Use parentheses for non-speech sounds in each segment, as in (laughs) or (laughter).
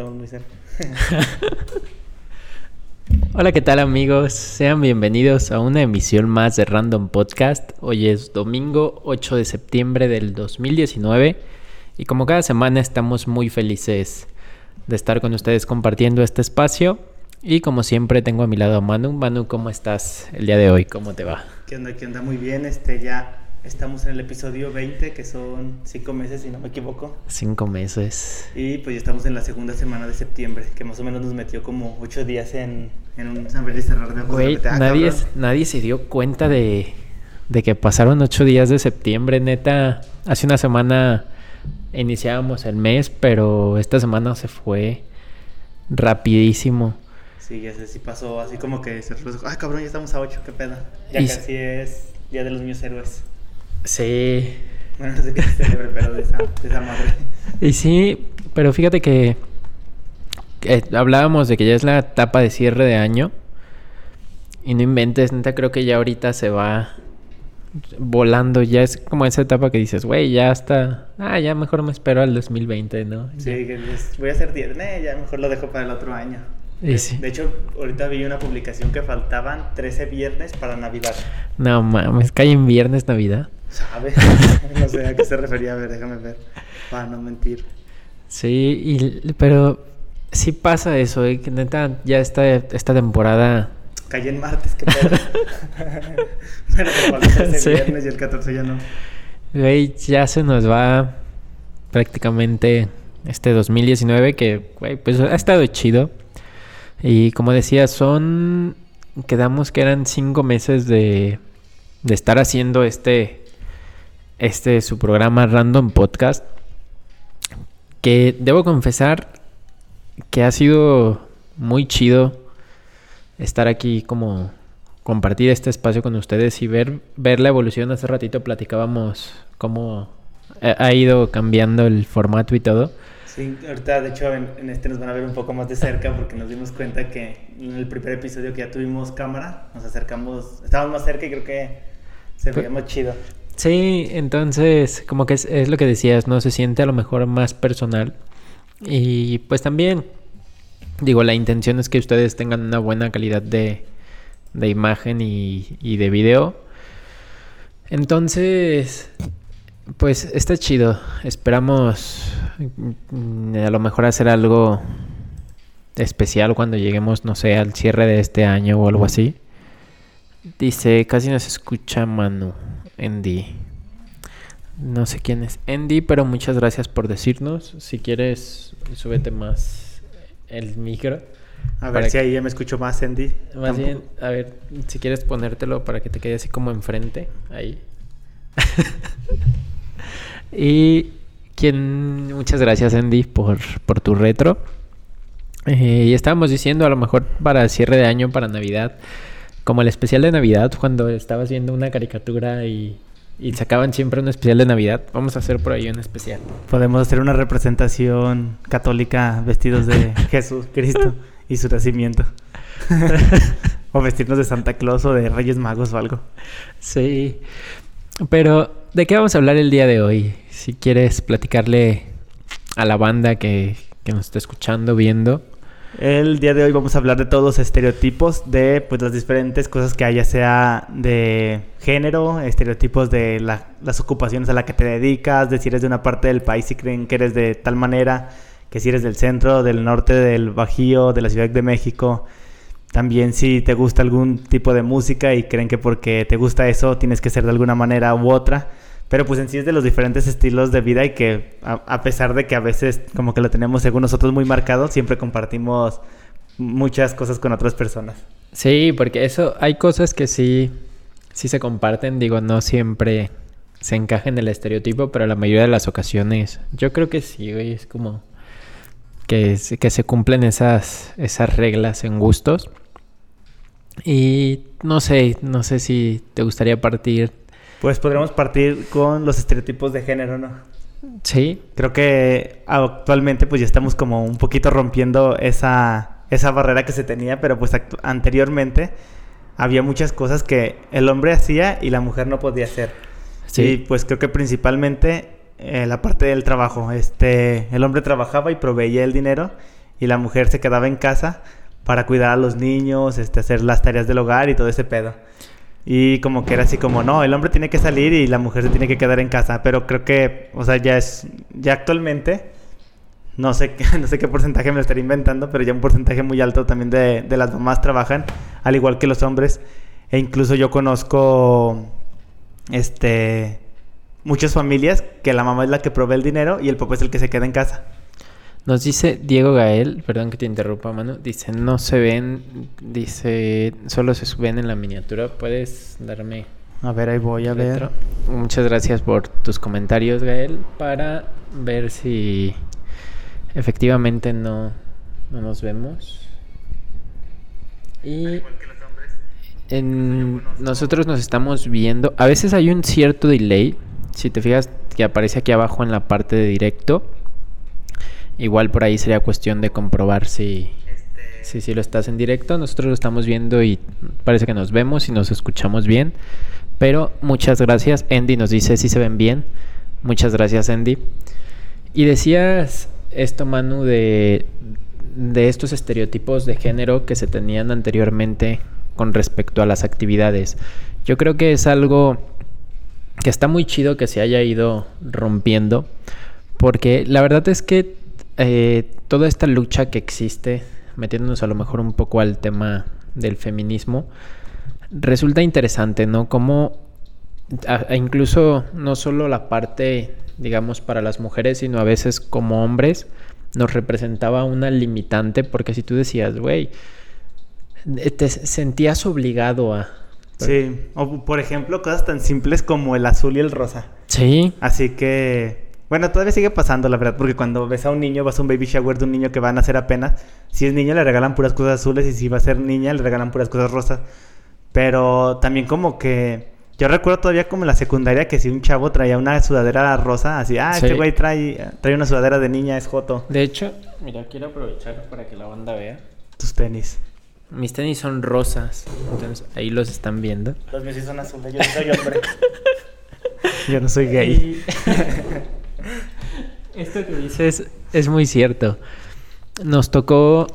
Estamos muy cerca. (laughs) Hola, ¿qué tal amigos? Sean bienvenidos a una emisión más de Random Podcast. Hoy es domingo 8 de septiembre del 2019 y como cada semana estamos muy felices de estar con ustedes compartiendo este espacio. Y como siempre tengo a mi lado a Manu. Manu, ¿cómo estás el día de hoy? ¿Cómo te va? ¿Qué onda? ¿Qué onda? Muy bien. Este, ya estamos en el episodio 20, que son 5 meses, si no me equivoco. Cinco meses. Y pues ya estamos en la segunda semana de septiembre, que más o menos nos metió como 8 días en, en un abrir y cerrar de. Güey, ah, nadie, nadie se dio cuenta de, de que pasaron ocho días de septiembre, neta. Hace una semana iniciábamos el mes, pero esta semana se fue rapidísimo. Sí, ya sé, sí pasó así como que se. Ah, cabrón, ya estamos a 8, qué pedo. Ya Y- casi es Día de los Niños Héroes. Sí. Bueno, no sé qué se celebre, pero de esa, de esa madre. Y sí, pero fíjate que, que hablábamos de que ya es la etapa de cierre de año. Y no inventes, neta, creo que ya ahorita se va volando. Ya es como esa etapa que dices, güey, ya está. Ah, ya mejor me espero al 2020, ¿no? Sí, que voy a hacer 10. Eh, ya mejor lo dejo para el otro año. Y De- sí. De hecho, ahorita vi una publicación que faltaban 13 viernes para Navidad. No mames, cae en viernes Navidad. ¿Sabes? (laughs) no sé a qué se refería. A ver, déjame ver. Para no mentir. Sí, y, pero sí pasa eso, ¿eh? que neta, ya esta, esta temporada. Caí en martes, qué pedo. (laughs) Bueno, pero falta 13 Sí. viernes y el 14 ya no. Güey, ya se nos va prácticamente este 2019 que, güey, pues ha estado chido. Y como decía, son, quedamos que eran cinco meses de, de estar haciendo este, este, su programa Random Podcast. Que debo confesar que ha sido muy chido estar aquí como compartir este espacio con ustedes y ver, ver la evolución. Hace ratito platicábamos cómo ha ha ido cambiando el formato y todo. Sí, ahorita de hecho en, en este nos van a ver un poco más de cerca porque nos dimos cuenta que en el primer episodio que ya tuvimos cámara, nos acercamos, estábamos más cerca y creo que se veía más chido. Sí, entonces como que es, es lo que decías, ¿no? Se siente a lo mejor más personal. Y pues también, digo, la intención es que ustedes tengan una buena calidad de, de imagen y, y de video. Entonces, pues está chido. Esperamos mm, a lo mejor hacer algo especial cuando lleguemos, no sé, al cierre de este año o algo así. Dice, casi no se escucha Manu, Andy. No sé quién es Andy, pero muchas gracias por decirnos. Si quieres, súbete más el micro. A ver si que- ahí ya me escucho más, Andy. Más Tampoco- bien, a ver, si quieres ponértelo para que te quede así como enfrente, ahí. (laughs) y quien, muchas gracias Andy por, por tu retro. Eh, y estábamos diciendo a lo mejor para cierre de año, para Navidad, como el especial de Navidad, cuando estabas viendo una caricatura y, y sacaban siempre un especial de Navidad, vamos a hacer por ahí un especial. Podemos hacer una representación católica vestidos de (laughs) Jesús Cristo y su nacimiento. (laughs) o vestirnos de Santa Claus o de Reyes Magos o algo. Sí. Pero, ¿de qué vamos a hablar el día de hoy? Si quieres platicarle a la banda que, que nos está escuchando, viendo. El día de hoy vamos a hablar de todos los estereotipos de pues las diferentes cosas que hay, ya sea de género, estereotipos de la- las ocupaciones a las que te dedicas, de si eres de una parte del país y creen que eres de tal manera, que si eres del centro, del norte, del Bajío, de la Ciudad de México. También si te gusta algún tipo de música y creen que porque te gusta eso tienes que ser de alguna manera u otra. Pero pues en sí es de los diferentes estilos de vida y que a, pesar de que a veces como que lo tenemos según nosotros muy marcado, siempre compartimos muchas cosas con otras personas. Sí, porque eso, hay cosas que sí, sí se comparten, digo, no siempre se encaja en el estereotipo, pero la mayoría de las ocasiones, yo creo que sí, güey, es como que, que se cumplen esas, esas reglas en gustos. Y no sé, no sé si te gustaría partir. Pues podríamos partir con los estereotipos de género, ¿no? Sí, Creo que actualmente pues ya estamos como un poquito rompiendo esa, esa barrera que se tenía, pero pues anteriormente había muchas cosas que el hombre hacía y la mujer no podía hacer. Sí. Y pues creo que principalmente eh, la parte del trabajo. Este, el hombre trabajaba y proveía el dinero y la mujer se quedaba en casa para cuidar a los niños, este, hacer las tareas del hogar y todo ese pedo. Y como que era así como, no, el hombre tiene que salir y la mujer se tiene que quedar en casa. Pero creo que, o sea, ya es, ya actualmente, no sé, (laughs) no sé qué porcentaje me lo estaría inventando, pero ya un porcentaje muy alto también de, de las mamás trabajan, al igual que los hombres. E incluso yo conozco, este, muchas familias que la mamá es la que provee el dinero y el papá es el que se queda en casa. Nos dice Diego Gael, perdón que te interrumpa, mano. Dice, no se ven, dice, solo se ven en la miniatura. ¿Puedes darme A ver, ahí voy a ver. Muchas gracias por tus comentarios, Gael, para ver si efectivamente no, no nos vemos. Y en- nosotros nos estamos viendo. A veces hay un cierto delay. Si te fijas que aparece aquí abajo en la parte de directo. Igual por ahí sería cuestión de comprobar si, si, si lo estás en directo. Nosotros lo estamos viendo y parece que nos vemos y nos escuchamos bien. Pero muchas gracias. Andy nos dice si se ven bien. Muchas gracias, Andy. Y decías esto, Manu, de, de estos estereotipos de género que se tenían anteriormente con respecto a las actividades. Yo creo que es algo que está muy chido que se haya ido rompiendo, porque la verdad es que eh, toda esta lucha que existe, metiéndonos a lo mejor un poco al tema del feminismo, resulta interesante, ¿no? Como a- incluso no solo la parte, digamos, para las mujeres, sino a veces como hombres, nos representaba una limitante, porque si tú decías, güey, te sentías obligado a... Sí, o por ejemplo, cosas tan simples como el azul y el rosa. Sí, Así que, bueno, todavía sigue pasando, la verdad, porque cuando ves a un niño, vas a un baby shower de un niño que va a nacer apenas, si es niño le regalan puras cosas azules y si va a ser niña le regalan puras cosas rosas. Pero también como que, yo recuerdo todavía como en la secundaria que si un chavo traía una sudadera rosa, así, ah, Sí. este güey trae, trae una sudadera de niña, es joto, de hecho, mira, quiero aprovechar para que la banda vea. tus tenis. Mis tenis son rosas, entonces ahí los están viendo. Los míos sí son azules, yo no soy hombre. (laughs) yo no soy gay. (laughs) Esto que dices es muy cierto. Nos tocó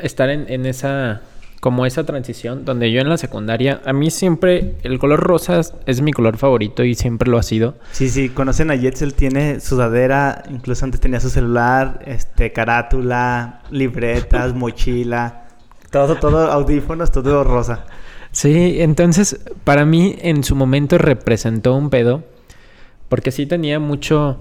estar en, en esa, como esa transición, donde yo en la secundaria, a mí siempre el color rosa es mi color favorito y siempre lo ha sido. Sí, sí, conocen a Jets, él tiene sudadera, incluso antes tenía su celular, este, carátula, libretas, (laughs) mochila, todo, todo, audífonos, todo rosa. Sí, entonces para mí en su momento representó un pedo, porque sí tenía mucho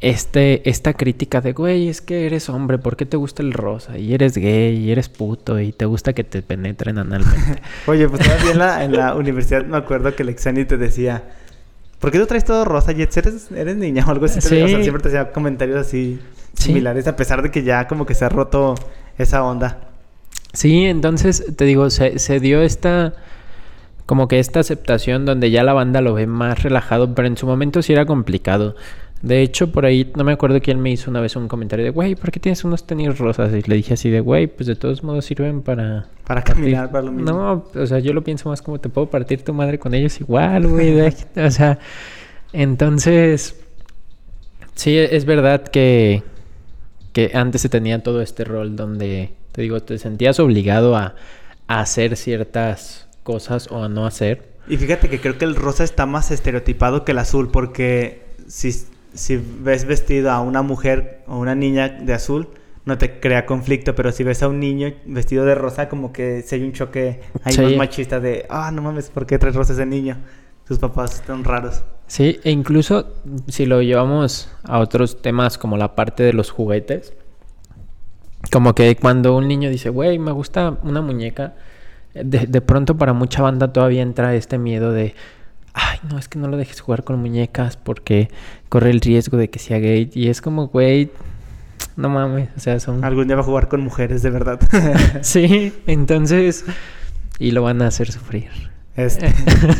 este, esta crítica de, güey, es que eres hombre, ¿por qué te gusta el rosa? Y eres gay, y eres puto, y te gusta que te penetren analmente. (laughs) Oye, pues todavía en la, en la universidad me acuerdo que el Exani te decía, ¿por qué tú traes todo rosa, Jets? ¿Eres, eres niña o algo así? Sí. O sea, siempre te hacía comentarios así Sí. similares, a pesar de que ya como que se ha roto esa onda. Sí, entonces te digo, se, se dio esta como que esta aceptación donde ya la banda lo ve más relajado, pero en su momento sí era complicado. De hecho, por ahí no me acuerdo quién me hizo una vez un comentario de, güey, ¿por qué tienes unos tenis rosas? Y le dije así de, güey, pues de todos modos sirven para... Para partir". caminar, para lo mismo. No, o sea, yo lo pienso más como te puedo partir tu madre con ellos igual, güey. o sea, entonces, sí, es verdad que, que antes se tenía todo este rol donde, te digo, te sentías obligado a, a hacer ciertas cosas o a no hacer. Y fíjate que creo que el rosa está más estereotipado que el azul, porque si, si ves vestido a una mujer o una niña de azul, no te crea conflicto, pero si ves a un niño vestido de rosa, como que si hay un choque ahí Sí. más machista de, ah, no mames, ¿por qué traes rosa ese niño? Sus papás están raros. Sí, e incluso si lo llevamos a otros temas como la parte de los juguetes, como que cuando un niño dice, güey, me gusta una muñeca, de, de pronto para mucha banda todavía entra este miedo de, ay, no, es que no lo dejes jugar con muñecas porque corre el riesgo de que sea gay. Y es como, güey, no mames, o sea, son... Algún día va a jugar con mujeres, de verdad. (laughs) Sí, entonces... Y lo van a hacer sufrir. Este,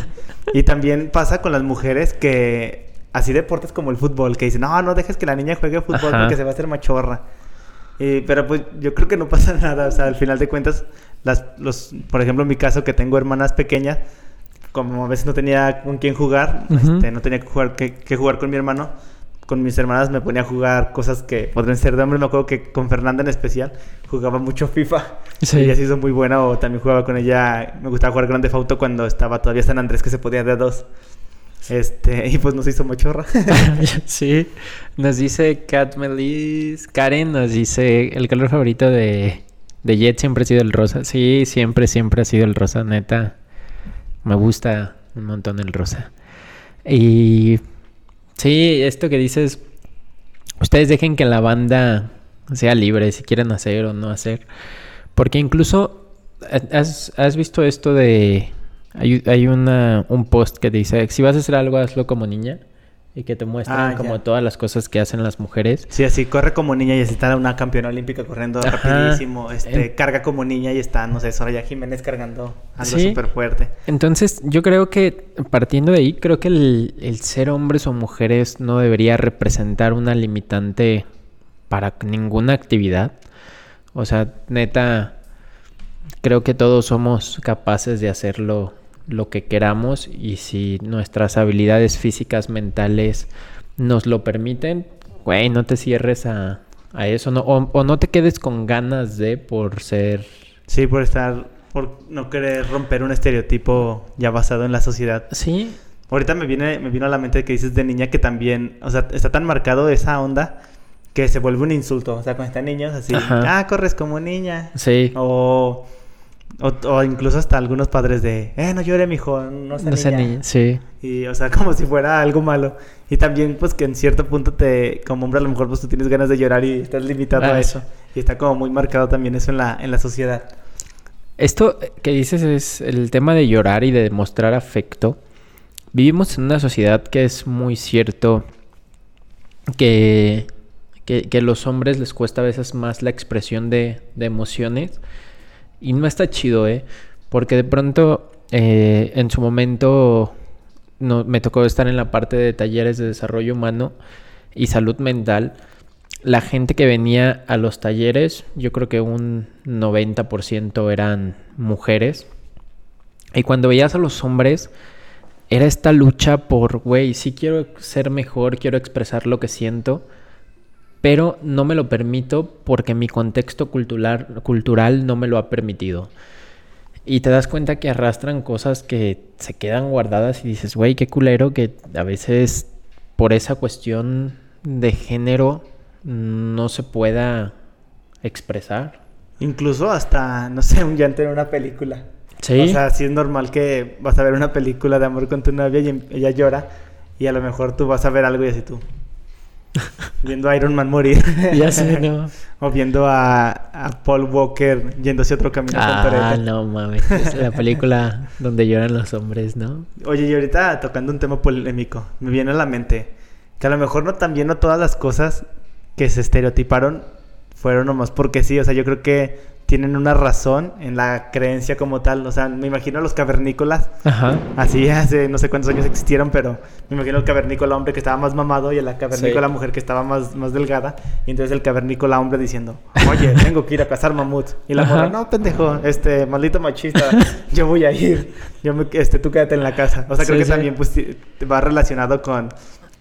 (laughs) y también pasa con las mujeres que así deportes como el fútbol, que dicen, no, no dejes que la niña juegue fútbol Ajá. porque se va a hacer machorra. Y- pero pues yo creo que no pasa (laughs) nada, o sea, al final de cuentas, las, los, por ejemplo, en mi caso que tengo hermanas pequeñas, como a veces no tenía con quién jugar, este, no tenía que jugar, que, que jugar con mi hermano, con mis hermanas me ponía a jugar cosas que podrían ser de hombre. Me acuerdo que con Fernanda en especial jugaba mucho FIFA. Sí. Ella se hizo muy buena o también jugaba con ella. Me gustaba jugar Grande Auto cuando estaba todavía San Andrés que se podía de a dos. Este, y pues nos hizo machorra. (laughs) sí. Nos dice Kat Melis. Karen nos dice: el color favorito de, de Jet siempre ha sido el rosa. Sí, siempre, siempre ha sido el rosa, neta. Me gusta un montón el rosa. Y sí, esto que dices, ustedes dejen que la banda sea libre si quieren hacer o no hacer. Porque incluso, ¿has, has visto esto de... Hay, hay una, un post que dice, si vas a hacer algo, hazlo como niña. Y que te muestran Ah, como ya. todas las cosas que hacen las mujeres. Sí, así corre como niña y está una campeona olímpica corriendo Ajá. rapidísimo. Este, En- carga como niña y está, no sé, Soraya Jiménez cargando algo Sí. súper fuerte. Entonces, yo creo que partiendo de ahí, creo que el, el ser hombres o mujeres no debería representar una limitante para ninguna actividad. O sea, neta, creo que todos somos capaces de hacerlo lo que queramos y si nuestras habilidades físicas, mentales nos lo permiten, güey, no te cierres a, a eso, no, o, o no te quedes con ganas de por ser... Sí, por estar, por no querer romper un estereotipo ya basado en la sociedad. Sí, Ahorita me viene, me vino a la mente que dices de niña que también, o sea, está tan marcado esa onda que se vuelve un insulto. O sea, cuando están niños así, Ajá. ah, corres como niña. sí. O, o, o incluso hasta algunos padres de, eh, no llore, mijo, no sea No sé niña. ni... Sí. Y, o sea, (laughs) como si fuera algo malo. Y también, pues, que en cierto punto te, como hombre, a lo mejor, pues, tú tienes ganas de llorar y estás limitado Ah, a eso. Y está como muy marcado también eso en la, en la sociedad. Esto que dices es el tema de llorar y de demostrar afecto. Vivimos en una sociedad que es muy cierto que, que, que los hombres les cuesta a veces más la expresión de, de emociones. Y no está chido, ¿eh? Porque de pronto, eh, en su momento, me tocó estar en la parte de talleres de desarrollo humano y salud mental. La gente que venía a los talleres, yo creo que un 90% eran mujeres. Y cuando veías a los hombres, era esta lucha por, güey, sí quiero ser mejor, quiero expresar lo que siento, pero no me lo permito porque mi contexto cultural, cultural no me lo ha permitido. Y te das cuenta que arrastran cosas que se quedan guardadas y dices, güey, qué culero que a veces por esa cuestión de género no se pueda expresar. Incluso hasta, no sé, un llanto en una película. Sí. O sea, sí es normal que vas a ver una película de amor con tu novia y em- ella llora y a lo mejor tú vas a ver algo y así tú. (laughs) Viendo a Iron Man morir. (laughs) Ya sé, ¿no? o viendo a, a Paul Walker yéndose otro camino con Ah, Toretto. no mames. Es la película donde lloran los hombres, ¿no? Oye, y ahorita tocando un tema polémico, me viene a la mente que a lo mejor no también no todas las cosas que se estereotiparon fueron nomás porque sí, o sea, yo creo que tienen una razón en la creencia como tal, o sea, me imagino a los cavernícolas, Ajá. así (laughs) hace no sé cuántos años existieron, pero me imagino el cavernícola hombre que estaba más mamado y a la cavernícola Sí. mujer que estaba más, más delgada, y entonces el cavernícola hombre diciendo, oye, (laughs) tengo que ir a cazar mamuts, y la mujer, no, pendejo, este, maldito machista, (laughs) yo voy a ir, yo me, este, tú quédate en la casa, o sea, creo Sí, que sí. también pues va relacionado con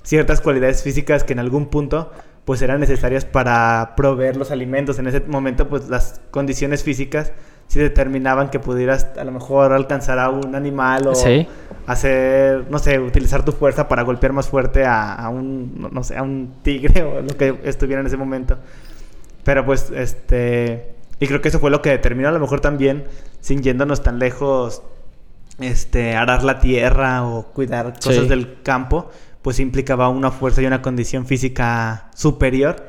ciertas cualidades físicas que en algún punto pues eran necesarias para proveer los alimentos. En ese momento pues las condiciones físicas sí determinaban que pudieras a lo mejor alcanzar a un animal o Sí. hacer, no sé, utilizar tu fuerza para golpear más fuerte a, a un, no- sé, a un tigre (laughs) o lo que estuviera en ese momento. Pero pues, este... Y creo que eso fue lo que determinó a lo mejor también, sin yéndonos tan lejos, este, arar la tierra o cuidar cosas Sí. del campo, pues implicaba una fuerza y una condición física superior,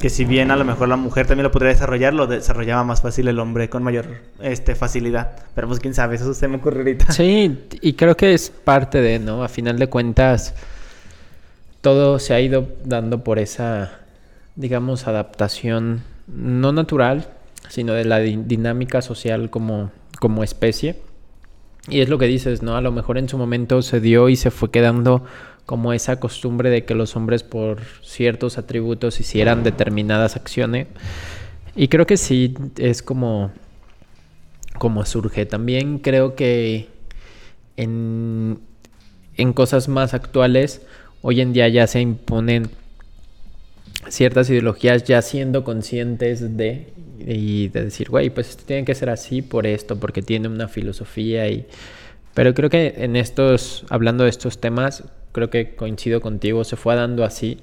que si bien a lo mejor la mujer también lo podría desarrollar, lo desarrollaba más fácil el hombre con mayor este, facilidad. Pero pues quién sabe, eso se me ocurre ahorita. Sí, y creo que es parte de, ¿no? A final de cuentas, todo se ha ido dando por esa digamos, adaptación no natural, sino de la di- dinámica social como, como especie. Y es lo que dices, ¿no? A lo mejor en su momento se dio y se fue quedando como esa costumbre de que los hombres por ciertos atributos hicieran determinadas acciones. Y creo que sí es como, como surge. También creo que en, en cosas más actuales, hoy en día ya se imponen ciertas ideologías ya siendo conscientes de y de decir, güey, pues esto tiene que ser así por esto, porque tiene una filosofía y... Pero creo que en estos, hablando de estos temas, creo que coincido contigo, se fue dando así.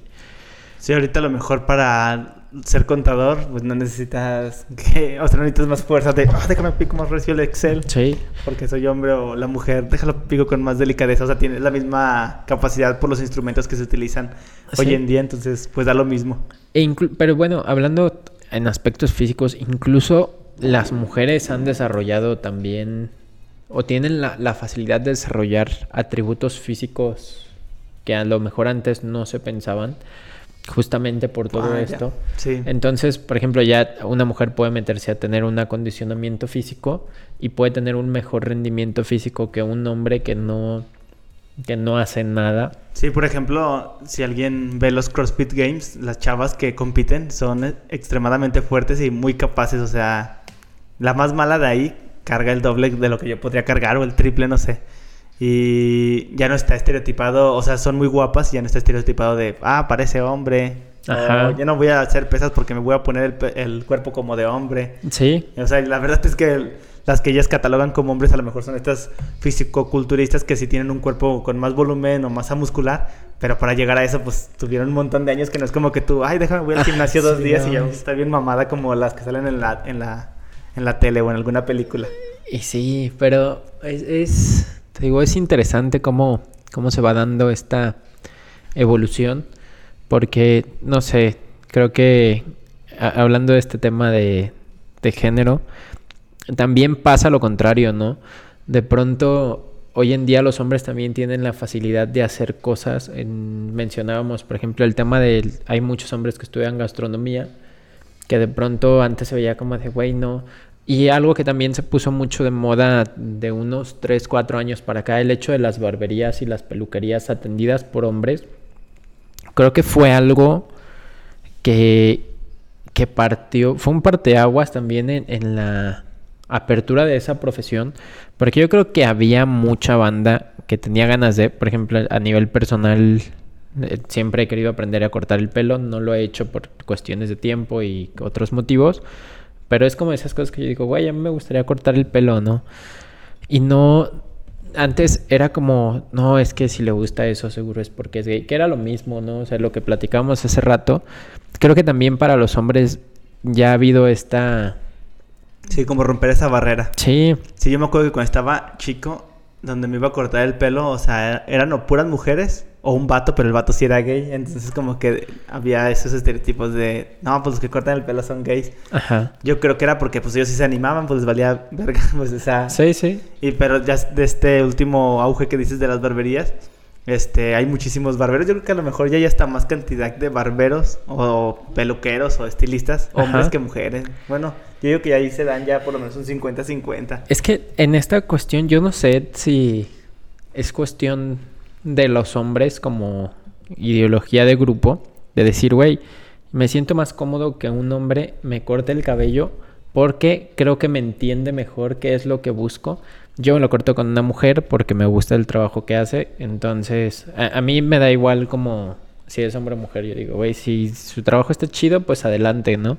Sí, ahorita a lo mejor para ser contador, pues no necesitas que, o sea, no necesitas más fuerza de, "Ah, déjame pico más recio el Excel, Sí. porque soy hombre o la mujer, déjalo pico con más delicadeza, o sea, tienes la misma capacidad por los instrumentos que se utilizan Sí. hoy en día, entonces pues da lo mismo. E pero bueno, hablando en aspectos físicos, incluso las mujeres han desarrollado también o tienen la, la facilidad de desarrollar atributos físicos que a lo mejor antes no se pensaban, justamente por todo Ah, esto. Sí. Entonces, por ejemplo, ya una mujer puede meterse a tener un acondicionamiento físico y puede tener un mejor rendimiento físico que un hombre que no, que no hace nada. Sí, por ejemplo, si alguien ve los CrossFit Games, las chavas que compiten son eh, extremadamente fuertes y muy capaces. O sea, la más mala de ahí carga el doble de lo que yo podría cargar o el triple, no sé. Y ya no está estereotipado, o sea, son muy guapas y ya no está estereotipado de, ah, parece hombre. Ajá. O ya no voy a hacer pesas porque me voy a poner el, el cuerpo como de hombre. Sí, O sea, la verdad es que las que ellas catalogan como hombres a lo mejor son estas fisicoculturistas que sí tienen un cuerpo con más volumen o masa muscular, pero para llegar a eso pues tuvieron un montón de años que no es como que tú, ay, déjame voy al (laughs) gimnasio dos Sí, días y ya está bien mamada como las que salen en la, en la, en la tele o en alguna película. Y sí, pero es, es- digo, es interesante cómo, cómo se va dando esta evolución, porque, no sé, creo que hablando de este tema de, de género, también pasa lo contrario, ¿no? De pronto, hoy en día los hombres también tienen la facilidad de hacer cosas. En- mencionábamos, por ejemplo, el tema de, hay muchos hombres que estudian gastronomía, que de pronto antes se veía como de, güey, no. Y algo que también se puso mucho de moda de unos 3, 4 años para acá, el hecho de las barberías y las peluquerías atendidas por hombres, creo que fue algo que, que partió, fue un parteaguas también en, en la apertura de esa profesión, porque yo creo que había mucha banda que tenía ganas de, por ejemplo, a nivel personal, eh, siempre he querido aprender a cortar el pelo, no lo he hecho por cuestiones de tiempo y otros motivos, pero es como esas cosas que yo digo, güey, a mí me gustaría cortar el pelo, ¿no? Y no, antes era como, no, es que si le gusta eso seguro es porque es gay, que era lo mismo, ¿no? O sea, lo que platicábamos hace rato, creo que también para los hombres ya ha habido esta... Sí, como romper esa barrera. Sí, Sí, yo me acuerdo que cuando estaba chico, donde me iba a cortar el pelo, o sea, eran o puras mujeres o un vato, pero el vato sí era gay. Entonces como que había esos estereotipos de, no, pues los que cortan el pelo son gays. ajá. Yo creo que era porque pues ellos sí se animaban, pues les valía verga, (laughs) pues esa... Sí, sí. Y pero ya de este último auge que dices de las barberías, este, hay muchísimos barberos. Yo creo que a lo mejor ya hay hasta más cantidad de barberos o peluqueros o estilistas, hombres Ajá. que mujeres. Bueno, yo digo que ahí se dan ya por lo menos un 50-50. Es que en esta cuestión yo no sé si es cuestión de los hombres como ideología de grupo, de decir, güey, me siento más cómodo que un hombre me corte el cabello porque creo que me entiende mejor qué es lo que busco. Yo lo corto con una mujer porque me gusta el trabajo que hace, entonces a, a mí me da igual como si es hombre o mujer, yo digo, güey, si su trabajo está chido, pues adelante, ¿no?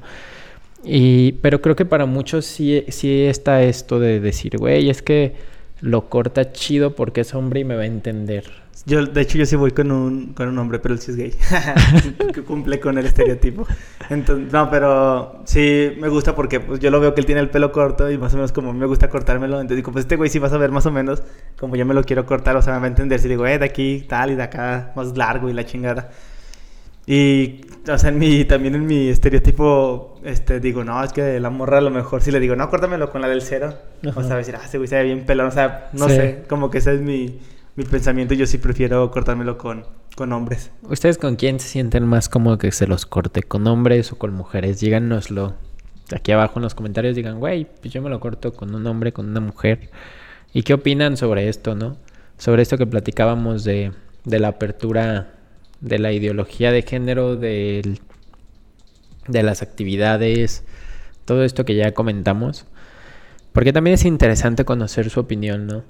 Y, pero creo que para muchos sí, sí está esto de decir, güey, es que lo corta chido porque es hombre y me va a entender. Yo, de hecho, yo sí voy con un, con un hombre, pero él sí es gay. (laughs) que cumple con el estereotipo. Entonces, no, pero sí me gusta porque pues, yo lo veo que él tiene el pelo corto y más o menos como me gusta cortármelo. Entonces digo, pues este güey sí vas a ver más o menos como yo me lo quiero cortar. O sea, me va a entender si digo, eh, de aquí tal y de acá más largo y la chingada. Y, o sea, en mi, también en mi estereotipo, este, digo, no, es que la morra a lo mejor si le digo, no, córtamelo con la del cero. O sea, decir, ah, ese güey se ve bien pelón. O sea, no Sí. sé, como que ese es mi, mi pensamiento. Yo sí prefiero cortármelo con, con hombres. ¿Ustedes con quién se sienten más cómodo que se los corte? ¿Con hombres o con mujeres? Díganoslo aquí abajo en los comentarios. Digan, güey, pues yo me lo corto con un hombre, con una mujer. ¿Y qué opinan sobre esto, no? Sobre esto que platicábamos de, de la apertura de la ideología de género, del- de las actividades, todo esto que ya comentamos. Porque también es interesante conocer su opinión, ¿no?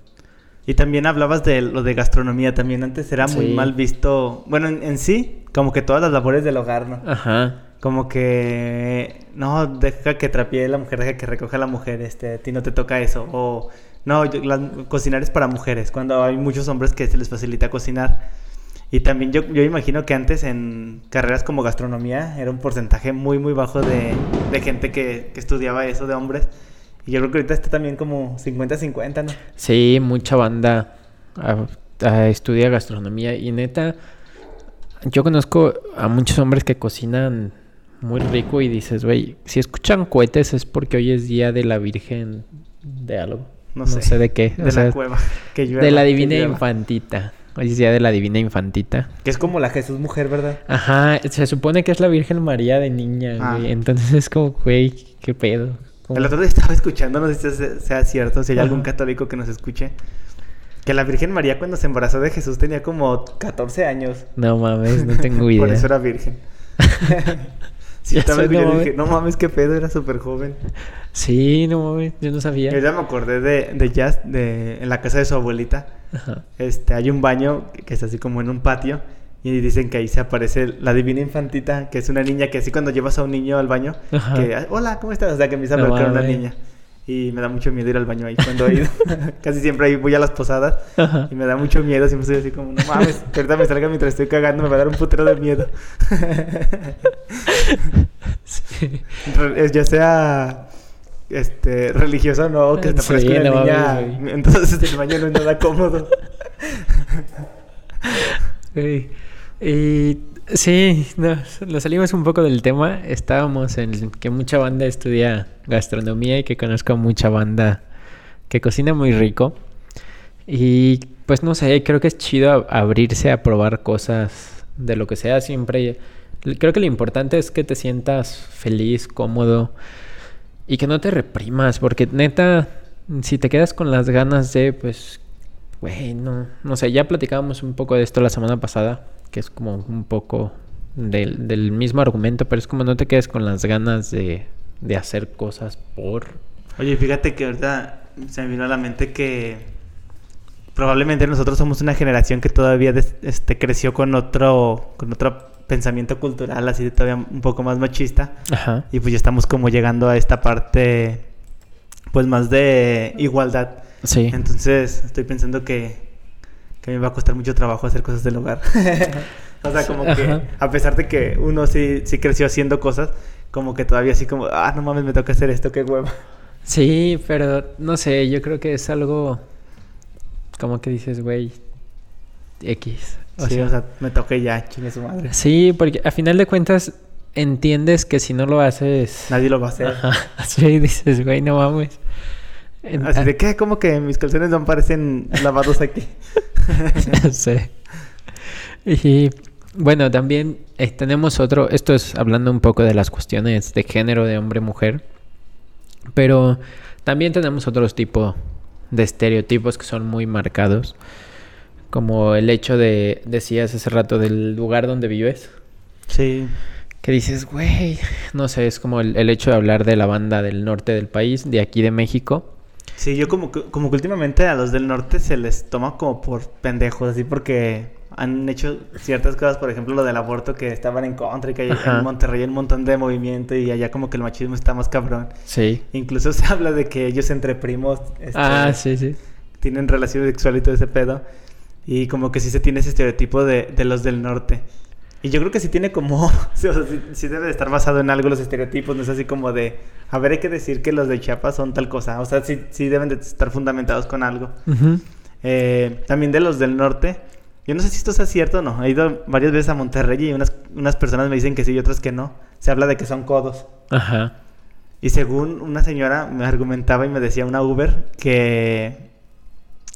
Y también hablabas de lo de gastronomía. También antes era muy Sí. mal visto. Bueno, en, en sí, como que todas las labores del hogar, ¿no? Ajá. Como que no, deja que trapee la mujer, deja que recoja la mujer, este, a ti no te toca eso. O no, yo- las- cocinar es para mujeres, cuando hay muchos hombres que se les facilita cocinar. Y también yo, yo imagino que antes en carreras como gastronomía era un porcentaje muy, muy bajo de, de gente que, que estudiaba eso de hombres. Y yo creo que ahorita está también como 50-50, ¿no? Sí, mucha banda estudia gastronomía y neta, yo conozco a muchos hombres que cocinan muy rico y dices, güey, si escuchan cohetes es porque hoy es día de la Virgen de algo. No No, sé. sé. de qué. De o la sea, cueva. (laughs) Que llueva, de la Divina. Infantita. Hoy es día de la Divina Infantita. Que es como la Jesús mujer, ¿verdad? Ajá, se supone que es la Virgen María de niña, Ah. güey. Entonces es como, güey, qué pedo. ¿Cómo? El otro día estaba escuchando, no sé si sea- cierto, si hay algún católico que nos escuche, que la Virgen María cuando se embarazó de Jesús tenía como 14 años. No mames, no tengo (laughs) idea. Por eso era virgen. (laughs) (laughs) sí, estaba video no dije, mames. no mames, qué pedo, era súper joven. Sí, no mames, yo no sabía. Yo ya me acordé de, de Jazz, de, en la casa de su abuelita. Ajá. Este, hay un baño que está así como en un patio. Y dicen que ahí se aparece la divina infantita, que es una niña que así cuando llevas a un niño al baño, Ajá. que, "Ah, hola, ¿cómo estás? O sea, que empieza a No era una niña. Y me da mucho miedo ir al baño ahí cuando he ido. (laughs) (laughs) Casi siempre ahí voy a las posadas Ajá. y me da mucho miedo. Siempre estoy así como, no mames, que ahorita me salga mientras estoy cagando, me va a dar un putero de miedo. (laughs) Sí. Ya sea este religioso o no, que te Sí, parezca una no niña. entonces el baño no es nada cómodo. Ey, Y sí, no, nos salimos un poco del tema. Estábamos en que mucha banda estudia gastronomía y que conozco mucha banda que cocina muy rico. Y pues no sé, creo que es chido abrirse a probar cosas de lo que sea. Siempre creo que lo importante es que te sientas feliz, cómodo y que no te reprimas, porque neta, si te quedas con las ganas de, pues, güey, no, no sé, ya platicábamos un poco de esto la semana pasada, que es como un poco del, del mismo argumento, pero es como no te quedes con las ganas de, de hacer cosas por... Oye, fíjate que ahorita se me vino a la mente que probablemente nosotros somos una generación que todavía des- este, creció con otro, con otro pensamiento cultural, así de todavía un poco más machista. Ajá. Y pues ya estamos como llegando a esta parte, pues más de igualdad. Sí. Entonces estoy pensando que, que me va a costar mucho trabajo hacer cosas del hogar. (laughs) o sea, como que Ajá. a pesar de que uno sí, sí creció haciendo cosas, como que todavía así como, ah, no mames, me toca hacer esto, qué huevo. Sí, pero no sé, yo creo que es algo como que dices, güey, X. O sí, sea, o sea, me y ya, chingue su madre. sí, porque a final de cuentas entiendes que si no lo haces... Nadie lo va a hacer. Ajá, (laughs) sí, dices, güey, no mames. En- Así de, ¿qué? Como que mis calzones no parecen lavados aquí. (laughs) (laughs) Sé. Y bueno, también eh, tenemos otro, esto es hablando un poco de las cuestiones de género de hombre-mujer, pero también tenemos otros tipos de estereotipos que son muy marcados, como el hecho de, decías hace rato, del lugar donde vives, sí. que dices, güey, no sé, es como el, el hecho de hablar de la banda del norte del país, de aquí de México. Sí, yo como que, como que últimamente a los del norte se les toma como por pendejos, así porque han hecho ciertas cosas, por ejemplo lo del aborto que estaban en contra y que hay- Ajá. en Monterrey hay un montón de movimiento y allá como que el machismo está más cabrón. Sí. Incluso (laughs) se habla de que ellos entre primos este, Ah, sí, sí. tienen relaciones sexuales y todo ese pedo. Y como que sí se tiene ese estereotipo de, de los del norte. Y yo creo que sí tiene como... (laughs) o sea, sí, sí debe de estar basado en algo los estereotipos. No es así como de... A ver, hay que decir que los de Chiapas son tal cosa. O sea, sí, sí deben de estar fundamentados con algo. Eh, también de los del norte. Yo no sé si esto sea cierto o no. He ido varias veces a Monterrey y unas, unas personas me dicen que sí y otras que no. Se habla de que son codos. Ajá. Y según una señora me argumentaba y me decía una Uber que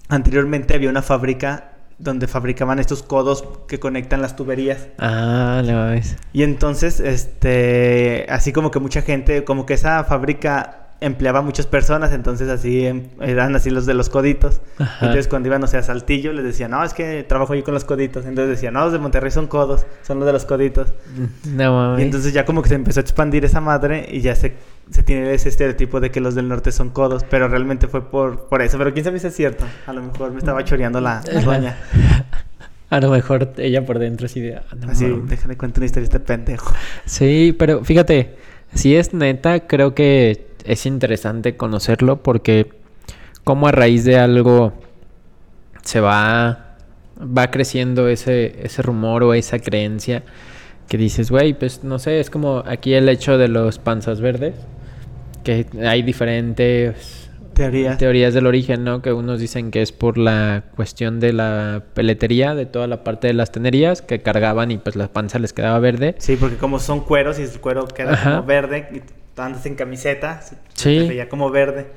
anteriormente había una fábrica donde fabricaban estos codos que conectan las tuberías. Ah, no ves. Y entonces, este, así como que mucha gente, como que esa fábrica empleaba muchas personas, entonces así em- eran así los de los coditos. Ajá. Entonces cuando iban, o sea, a Saltillo, les decían, no, es que trabajo yo con los coditos. Entonces decían, no, los de Monterrey son codos, son los de los coditos. (laughs) No mames. Y entonces ya como que se empezó a expandir esa madre y ya se, se tiene ese estereotipo de que los del norte son codos, pero realmente fue por, por eso. Pero quién sabe si es cierto. A lo mejor me estaba choreando la, (laughs) la doña. A lo mejor ella por dentro así de... ah, no Así, cuento una historia este pendejo. Sí, pero fíjate, si es neta, creo que es interesante conocerlo porque como a raíz de algo se va, va creciendo ese, ese rumor o esa creencia que dices, güey, pues no sé, es como aquí el hecho de los panzas verdes, que hay diferentes Teoría. teorías del origen, ¿no? Que unos dicen que es por la cuestión de la peletería, de toda la parte de las tenerías, que cargaban y pues la panza les quedaba verde. Sí, porque como son cueros y el cuero queda Ajá. como verde y andas en camiseta, se- Sí. se veía como verde.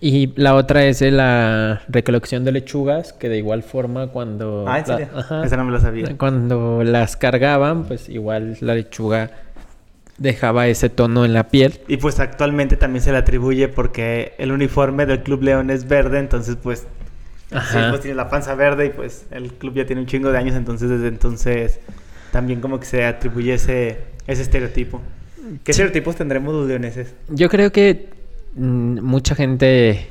Y la otra es la recolección de lechugas, que de igual forma cuando... Ah, ¿en la- serio? ajá. Esa no me lo sabía. Cuando las cargaban, pues igual la lechuga dejaba ese tono en la piel. Y pues actualmente también se le atribuye porque el uniforme del Club León es verde, entonces pues, sí, pues tiene la panza verde y pues el club ya tiene un chingo de años, entonces desde entonces también como que se atribuye ese, ese estereotipo. ¿Qué estereotipos tendremos los leoneses? Yo creo que mm, mucha gente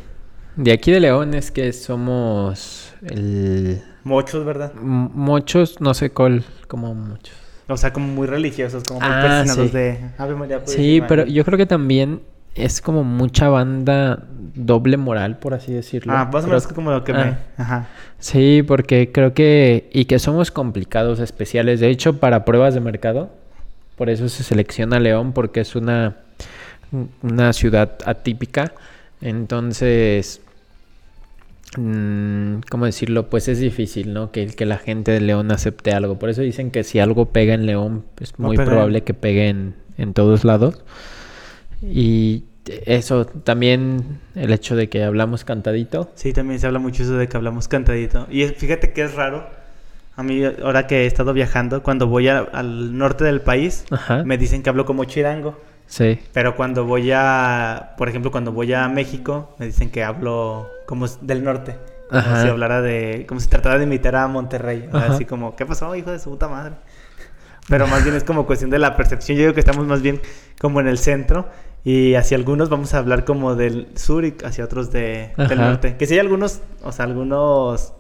de aquí de León es que somos el... Mochos, ¿verdad? m- Muchos, no sé cuál, como muchos. O sea, como muy religiosos, como muy Ah, persinados sí. de Ave María. Sí, Purísima. pero yo creo que también es como mucha banda doble moral, por así decirlo. Ah, más o menos como lo que Ah. me... Ajá. Sí, porque creo que... Y que somos complicados, especiales. De hecho, para pruebas de mercado, por eso se selecciona León, porque es una, una ciudad atípica. Entonces... mm, ¿Cómo decirlo? Pues es difícil, ¿no? Que, que la gente de León acepte algo. Por eso dicen que si algo pega en León, es muy probable que pegue en, en todos lados. Y eso también, el hecho de que hablamos cantadito. Sí, también se habla mucho eso de que hablamos cantadito. Y fíjate que es raro. A mí, ahora que he estado viajando, cuando voy a- al norte del país, Ajá. me dicen que hablo como chirango. Sí. Pero cuando voy a, por ejemplo, cuando voy a México, me dicen que hablo como del norte. Como Ajá. si hablara de, como si tratara de imitar a Monterrey. Así como, ¿qué pasó, hijo de su puta madre? Pero más bien es como cuestión de la percepción. Yo digo que estamos más bien como en el centro. Y hacia algunos vamos a hablar como del sur y hacia otros de, del norte. Que sí hay algunos, o sea, algunos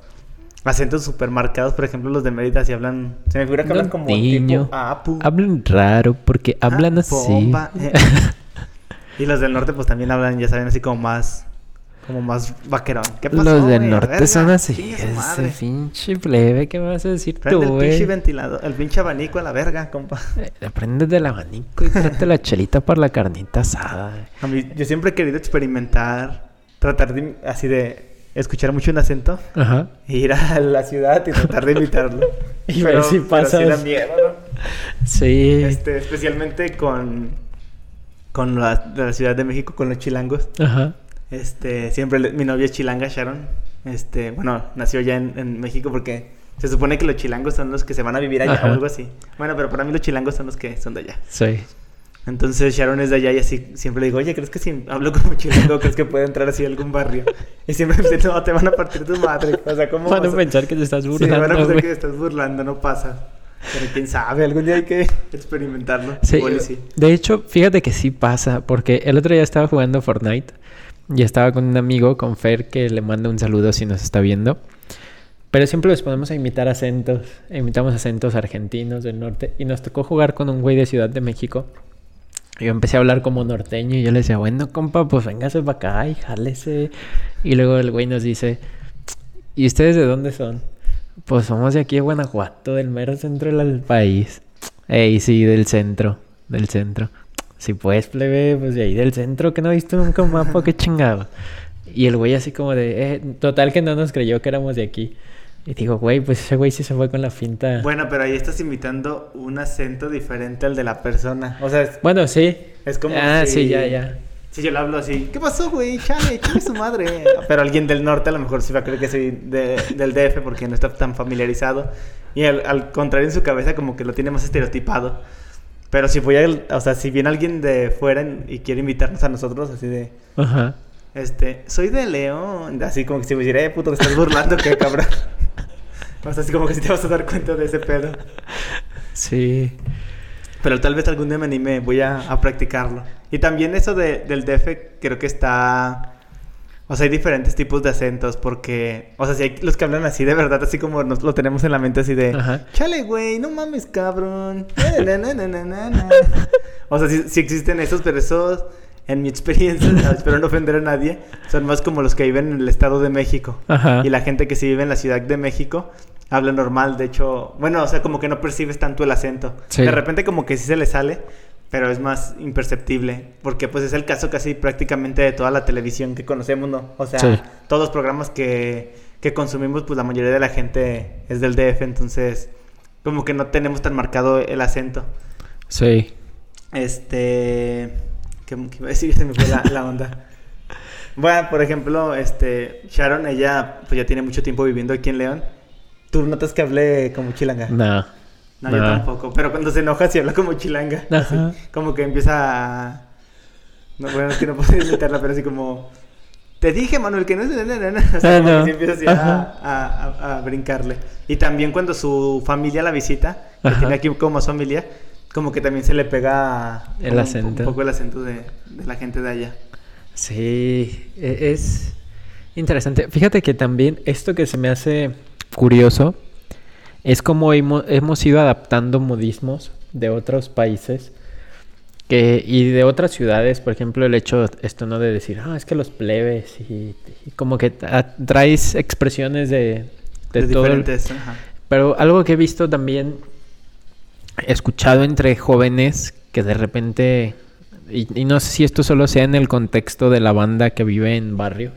acentos supermarcados. Por ejemplo, los de Mérida si hablan... Se me figura que hablan como tipo... Ah, pu- Hablan raro porque hablan Ah, así. bomba, eh. (laughs) y los del norte pues también hablan, ya saben, así como más como más vaquerón. ¿Qué pasó? Los del norte verga, son así. chingue su Ese pinche plebe, ¿qué me vas a decir Prende tú, el pinche ventilador, el pinche abanico a la verga, compa. Eh, Prende del abanico y tráete la chelita para la carnita asada. A mí, yo siempre he querido experimentar, tratar de, así de escuchar mucho un acento, Ajá. e ir a la ciudad y tratar de imitarlo. (laughs) Y ver si pero pasas. sí da miedo, ¿no? Sí. Este, especialmente con, con la, Ciudad de México, con los chilangos. Ajá. Este, siempre le- mi novia es chilanga, Sharon. Este, bueno, nació ya en, en México porque se supone que los chilangos son los que se van a vivir allá Ajá. o algo así. Bueno, pero para mí los chilangos son los que son de allá. Sí. Entonces Sharon es de allá y así siempre le digo, oye, ¿crees que si hablo como chilango, (laughs) crees que puede entrar así a algún barrio? Y siempre me dice, no, te van a partir tu madre. O sea, ¿cómo? Van a pensar que te estás sí, van a burlando, pensar güey. que te estás burlando, no pasa. Pero quién sabe, algún día hay que experimentarlo. Sí, Igual y sí. de hecho, fíjate que sí pasa, porque el otro día estaba jugando Fortnite y estaba con un amigo, con Fer, que le mando un saludo si nos está viendo. Pero siempre les ponemos a imitar acentos, imitamos acentos argentinos del norte y nos tocó jugar con un güey de Ciudad de México. Yo empecé a hablar como norteño y yo le decía, bueno, compa, pues véngase para acá y jálese. Y luego el güey nos dice, ¿y ustedes de dónde son? Pues somos de aquí de Guanajuato, del mero centro del país. Ey, sí, del centro, del centro. Si puedes, plebe, pues de ahí del centro, que no he visto nunca un mapa, qué chingado. Y el güey así como de, eh, total que no nos creyó que éramos de aquí. Y digo, güey, pues ese güey sí se fue con la finta. Bueno, pero ahí estás imitando un acento diferente al de la persona. O sea, es, Bueno, sí. es como Ah, si- sí, ya, ya. Si yo le hablo así, ¿qué pasó, güey? Chale, chale su madre. (laughs) Pero alguien del norte a lo mejor sí va a creer que soy de- del DF porque no está tan familiarizado. Y al, al contrario, en su cabeza como que lo tiene más estereotipado. Pero si voy a, o sea, si viene alguien de fuera y quiere invitarnos a nosotros, así de, Ajá. este, soy de León. Así como que si me dijera, eh, puto, te estás burlando, qué cabrón. (laughs) O sea, así como que si te vas a dar cuenta de ese pedo. Sí. Pero tal vez algún día me anime, voy a, a practicarlo. Y también eso de, del DF creo que está... O sea, hay diferentes tipos de acentos porque... O sea, si hay los que hablan así de verdad, así como nos lo tenemos en la mente así de... Ajá. Chale, güey, no mames, cabrón. Na, na, na, na, na, na". O sea, sí, sí existen esos, pero esos, en mi experiencia, espero no ofender a nadie, son más como los que viven en el Estado de México. Ajá. Y la gente que sí vive en la Ciudad de México habla normal, de hecho, bueno, o sea, como que no percibes tanto el acento. Sí. De repente como que sí se le sale, pero es más imperceptible, porque pues es el caso casi prácticamente de toda la televisión que conocemos, ¿no? O sea, Sí. todos los programas que, que consumimos, pues la mayoría de la gente es del DF, entonces como que no tenemos tan marcado el acento. Sí. Este. ¿Qué, qué iba a decir? (laughs) Se me fue la, la onda. (laughs) Bueno, por ejemplo, este. Sharon, ella pues ya tiene mucho tiempo viviendo aquí en León. ¿Tú notas que hablé como chilanga? No. No, yo tampoco. Pero cuando se enoja, sí habla como chilanga. Así, como que empieza a. No, bueno, es que no puedo imitarla, pero así como. Te dije, Manuel, que no es. O sea, Ah, como que no. sí empieza así a, a- a- a brincarle. Y también cuando su familia la visita, que Ajá. tiene aquí como más familia, como que también se le pega El como un- acento. Un, poco el acento de, de la gente de allá. Sí, e- es interesante. Fíjate que también esto que se me hace curioso es como hemo- hemos ido adaptando modismos de otros países que, y de otras ciudades, por ejemplo, el hecho esto no de decir, ah, es que los plebes y, y como que tra- traes expresiones de, de De, todo el- diferentes. ajá. pero algo que he visto también, escuchado entre jóvenes que de repente, y, y no sé si esto solo sea en el contexto de la banda que vive en barrios,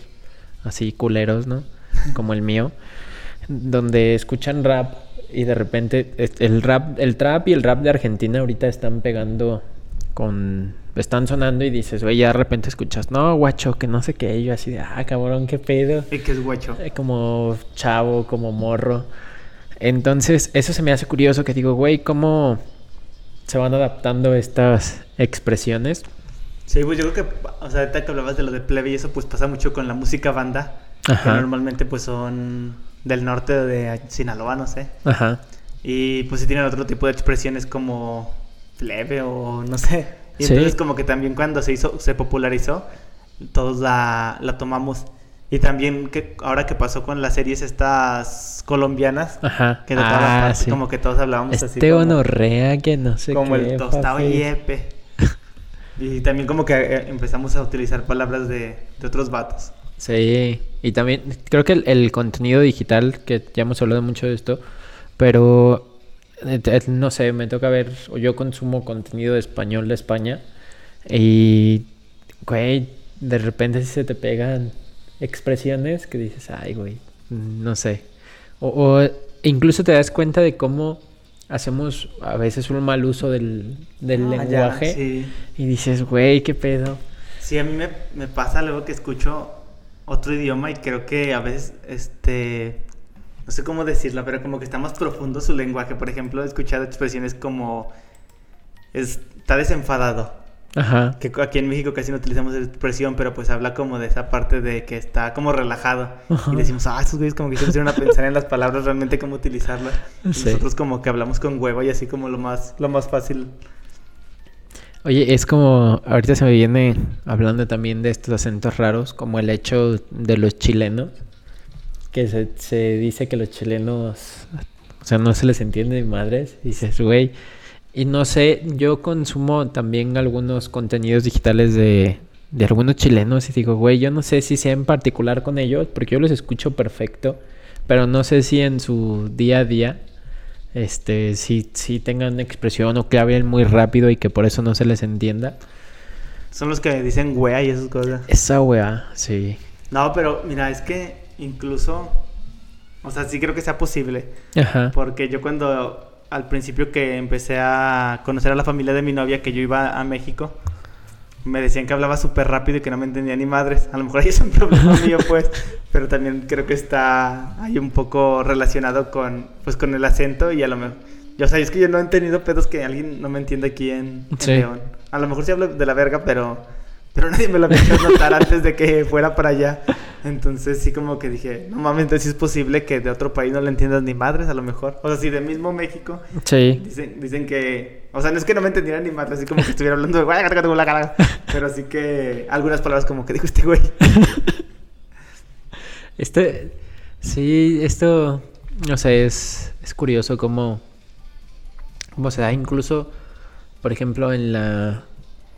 así culeros, ¿no? Como el mío, donde escuchan rap y de repente el rap, el trap y el rap de Argentina ahorita están pegando con... Están sonando y dices, güey, ya de repente escuchas, no, guacho, que no sé qué, y yo así de, ah, cabrón, qué pedo. Y que es guacho. Eh, como chavo, como morro. Entonces, eso se me hace curioso que digo, güey, ¿cómo se van adaptando estas expresiones? Sí, pues yo creo que, o sea, ahorita que hablabas de lo de plebe y eso, pues pasa mucho con la música banda. Ajá. Que normalmente pues son del norte de Sinaloa, no sé. Ajá. Y pues sí tienen otro tipo de expresiones como plebe o no sé. Y Sí. entonces como que también cuando se hizo, se popularizó, todos la, la tomamos. Y también que ahora que pasó con las series estas colombianas, Ajá. que Ah, sí. como que todos hablábamos así Este gonorrea que no sé como qué. el tostado papi. y epe. Y también como que eh, empezamos a utilizar palabras de, de otros vatos. Sí, y también creo que el, el contenido digital, que ya hemos hablado mucho de esto, pero eh, te- no sé, me toca ver, o yo consumo contenido de español de España y, güey, de repente sí se te pegan expresiones que dices, ay, güey, no sé. O, o incluso te das cuenta de cómo hacemos a veces un mal uso del, del Ah, ya, lenguaje sí. y dices, güey, qué pedo. Sí, a mí me, me pasa luego que escucho otro idioma y creo que a veces, este, no sé cómo decirlo, pero como que está más profundo su lenguaje. Por ejemplo, he escuchado expresiones como, está desenfadado. Ajá. Que aquí en México casi no utilizamos esa expresión, pero pues habla como de esa parte de que está como relajado. Ajá. Y decimos, ah, estos güeyes como que se pusieron a pensar en las palabras realmente cómo utilizarlas. Y nosotros como que hablamos con huevo y así como lo más, lo más fácil. Oye, es como, ahorita se me viene hablando también de estos acentos raros, como el hecho de los chilenos, que se, dice que los chilenos, o sea, no se les entiende de madres, dices, güey, y no sé, yo consumo también algunos contenidos digitales de, de algunos chilenos y digo, güey, yo no sé si sea en particular con ellos, porque yo los escucho perfecto, pero no sé si en su día a día este, si, si tengan expresión o que hablen muy rápido y que por eso no se les entienda. Son los que dicen wea y esas cosas. Esa weá, sí. No, pero mira, es que incluso, o sea, sí creo que sea posible. Ajá. Porque yo cuando al principio que empecé a conocer a la familia de mi novia, que yo iba a México, me decían que hablaba súper rápido y que no me entendía ni madres. A lo mejor ahí es un (laughs) problema mío, pues, pero también creo que está ahí un poco relacionado con, pues, con el acento y a lo mejor... Yo, o sea, es que yo no he tenido pedos que alguien no me entienda aquí en, en Sí. León. A lo mejor sí hablo de la verga, pero, pero nadie me lo había hecho notar antes de que fuera para allá. Entonces sí como que dije, no mames, entonces sí es posible que de otro país no le entiendas ni madres a lo mejor. O sea, si de mismo México Sí. Dicen, dicen que, o sea, no es que no me entendieran ni madre, así como que estuviera hablando de guay, pero sí que algunas palabras como que dijo este güey. Este, sí, esto, no sé, es, es curioso cómo, cómo se da incluso, por ejemplo, en la,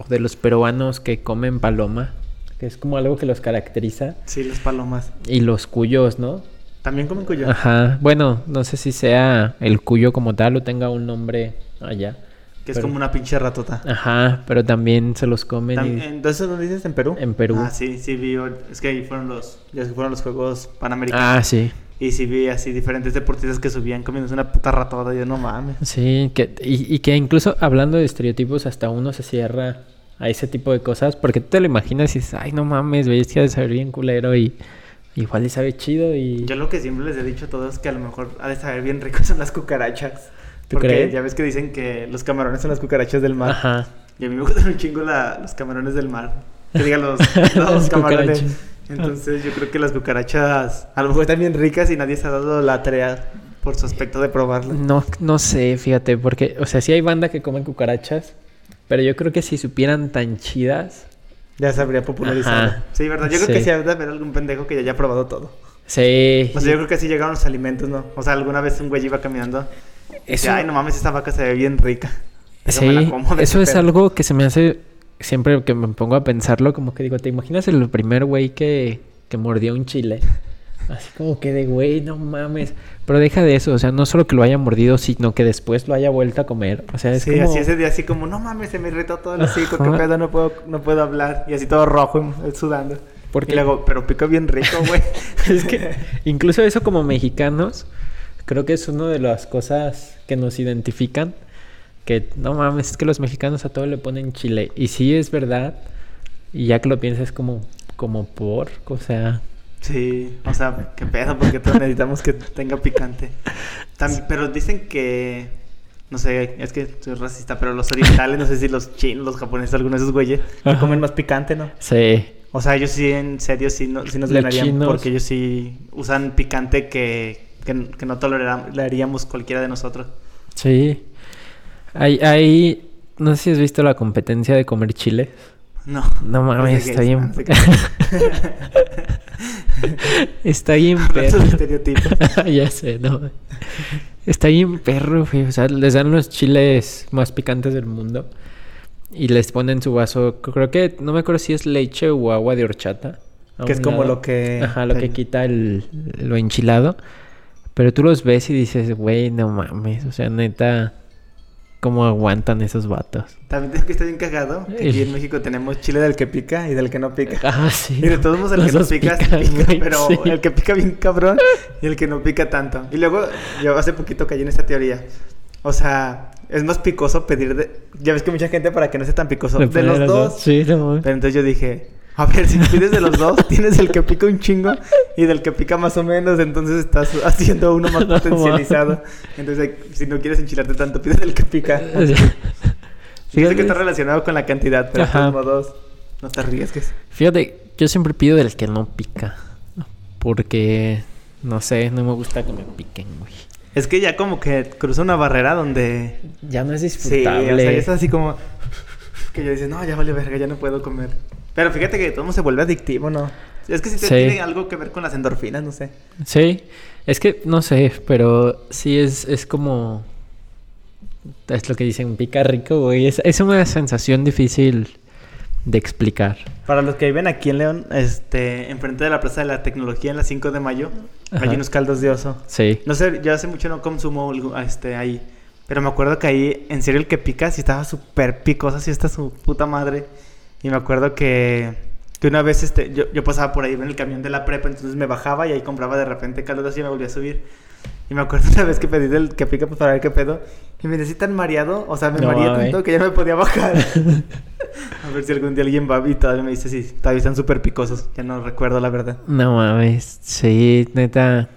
de los peruanos que comen paloma, que es como algo que los caracteriza, Sí, las palomas. y los cuyos, ¿no? También comen cuyo. Ajá, bueno, no sé si sea el cuyo como tal o tenga un nombre allá. Que es pero- como una pinche ratota. Ajá, pero también se los comen y- Entonces, ¿dónde dices? ¿En Perú? En Perú. Ah, sí, sí vi. Es que ahí fueron los, ya fueron los Juegos Panamericanos. Ah, sí. Y sí vi así diferentes deportistas que subían comiéndose una puta ratota. Y yo, no mames. Sí, que, y, y que incluso hablando de estereotipos, hasta uno se cierra a ese tipo de cosas, porque tú te lo imaginas y dices, ay, no mames, bestia de saber bien culero y igual y sabe chido y... Yo lo que siempre les he dicho a todos es que a lo mejor ha de saber bien rico son las cucarachas. ¿Tú Porque crees? ya ves que dicen que los camarones son las cucarachas del mar. Ajá. Y a mí me gustan un chingo la- los camarones del mar. Que digan los, (laughs) los camarones. Entonces yo creo que las cucarachas a lo mejor están bien ricas y nadie se ha dado la tarea por su aspecto de probarlas. No, no sé, fíjate, porque, o sea, sí hay banda que comen cucarachas, pero yo creo que si supieran tan chidas, Ya se habría popularizado. Ajá. Sí, ¿verdad? Yo creo que sí ha de haber algún pendejo que ya haya probado todo. sí. O sea, yo creo que así llegaron los alimentos, ¿no? O sea, alguna vez un güey iba caminando y Eso- decía, ay, no mames, esta vaca se ve bien rica. Eso me la Sí, eso es pedo". algo que se me hace siempre que me pongo a pensarlo, como que digo, ¿te imaginas el primer güey que, que mordió un chile? (laughs) Así como que de güey, no mames. Pero deja de eso, o sea, no solo que lo haya mordido, sino que después lo haya vuelto a comer. O sea, es sí, como... así ese día así como, no mames, se me irritó todo el hocico, qué pedo, no puedo, no puedo hablar. Y así todo rojo, sudando. Porque- Y luego, pero pica bien rico, güey. (laughs) es que incluso eso como mexicanos, creo que es una de las cosas que nos identifican. Que no mames, es que los mexicanos a todo le ponen chile. Y sí es verdad. Y ya que lo piensas como, como por, o sea, Sí, o sea, qué pedo, porque todos necesitamos que tenga picante. Pero dicen que, no sé, es que soy racista, pero los orientales, no sé si los chinos, los japoneses, algunos de esos güeyes, que comen más picante, ¿no? sí. O sea, ellos sí, en serio, sí, no, sí nos Los ganarían chinos. porque ellos sí usan picante que, que, que no toleraríamos cualquiera de nosotros. Sí. Hay, hay, no sé si has visto la competencia de comer chile. No. No mames, está bien. no, es gays. Está bien Hablando de perro. (laughs) ya sé, no. Está bien perro, güey. O sea, les dan los chiles más picantes del mundo. Y les ponen su vaso. Creo que, no me acuerdo si es leche o agua de horchata. Que es como lado. lo que- Ajá, lo que quita el, lo enchilado. Pero tú los ves y dices, güey, no mames. O sea, neta, ¿cómo aguantan esos vatos? También tengo que estar bien cagado. que aquí en México tenemos chile del que pica y del que no pica. Ah, sí. Y de todos modos el Los que no dos pica, pican, pica, güey, (laughs) pero sí. el que pica bien cabrón y el que no pica tanto. Y luego yo hace poquito caí en esta teoría. O sea, es más picoso pedir de... Ya ves que mucha gente para que no sea tan picoso. Le De ponen los dos. Sí, no. Pero entonces yo dije, a ver, si pides de los dos, (laughs) tienes el que pica un chingo y del que pica más o menos, entonces estás haciendo uno más (laughs) No potencializado. Entonces, si no quieres enchilarte tanto, pides el que pica. (laughs) Yo sé Fíjate- que está relacionado con la cantidad, pero de modos, no te arriesgues. Fíjate, yo siempre pido del que no pica. Porque, no sé, no me gusta que me piquen, güey. Es que ya como que cruza una barrera donde... Ya no es Sí, disfrutable. o sea, ya es así como... Que yo dice, no, ya vale verga, ya no puedo comer. Pero fíjate que todo se vuelve adictivo, ¿no? Es que te- Sí. tiene algo que ver con las endorfinas, no sé. Sí, es que no sé, pero sí es, es como. Es lo que dicen, pica rico, güey. Es, es una sensación difícil de explicar. Para los que viven aquí en León, este, enfrente de la Plaza de la Tecnología en la 5 de mayo, Ajá. hay unos caldos de oso. Sí. No sé, yo hace mucho no consumo este, ahí. Pero me acuerdo que ahí, en serio, el que pica, sí estaba súper picoso, así está su puta madre. Y me acuerdo que, que una vez este, yo, yo pasaba por ahí en el camión de la prepa, entonces me bajaba y ahí compraba de repente oso y me volvía a subir. Y me acuerdo (laughs) una vez que pedí del que pica pues, para ver qué pedo. Y me decía tan mareado, o sea, me No, mareé tanto que ya no me podía bajar. (laughs) A ver si algún día alguien va y todavía me dice si todavía están súper picosos. Ya no recuerdo la verdad. No mames, sí, neta.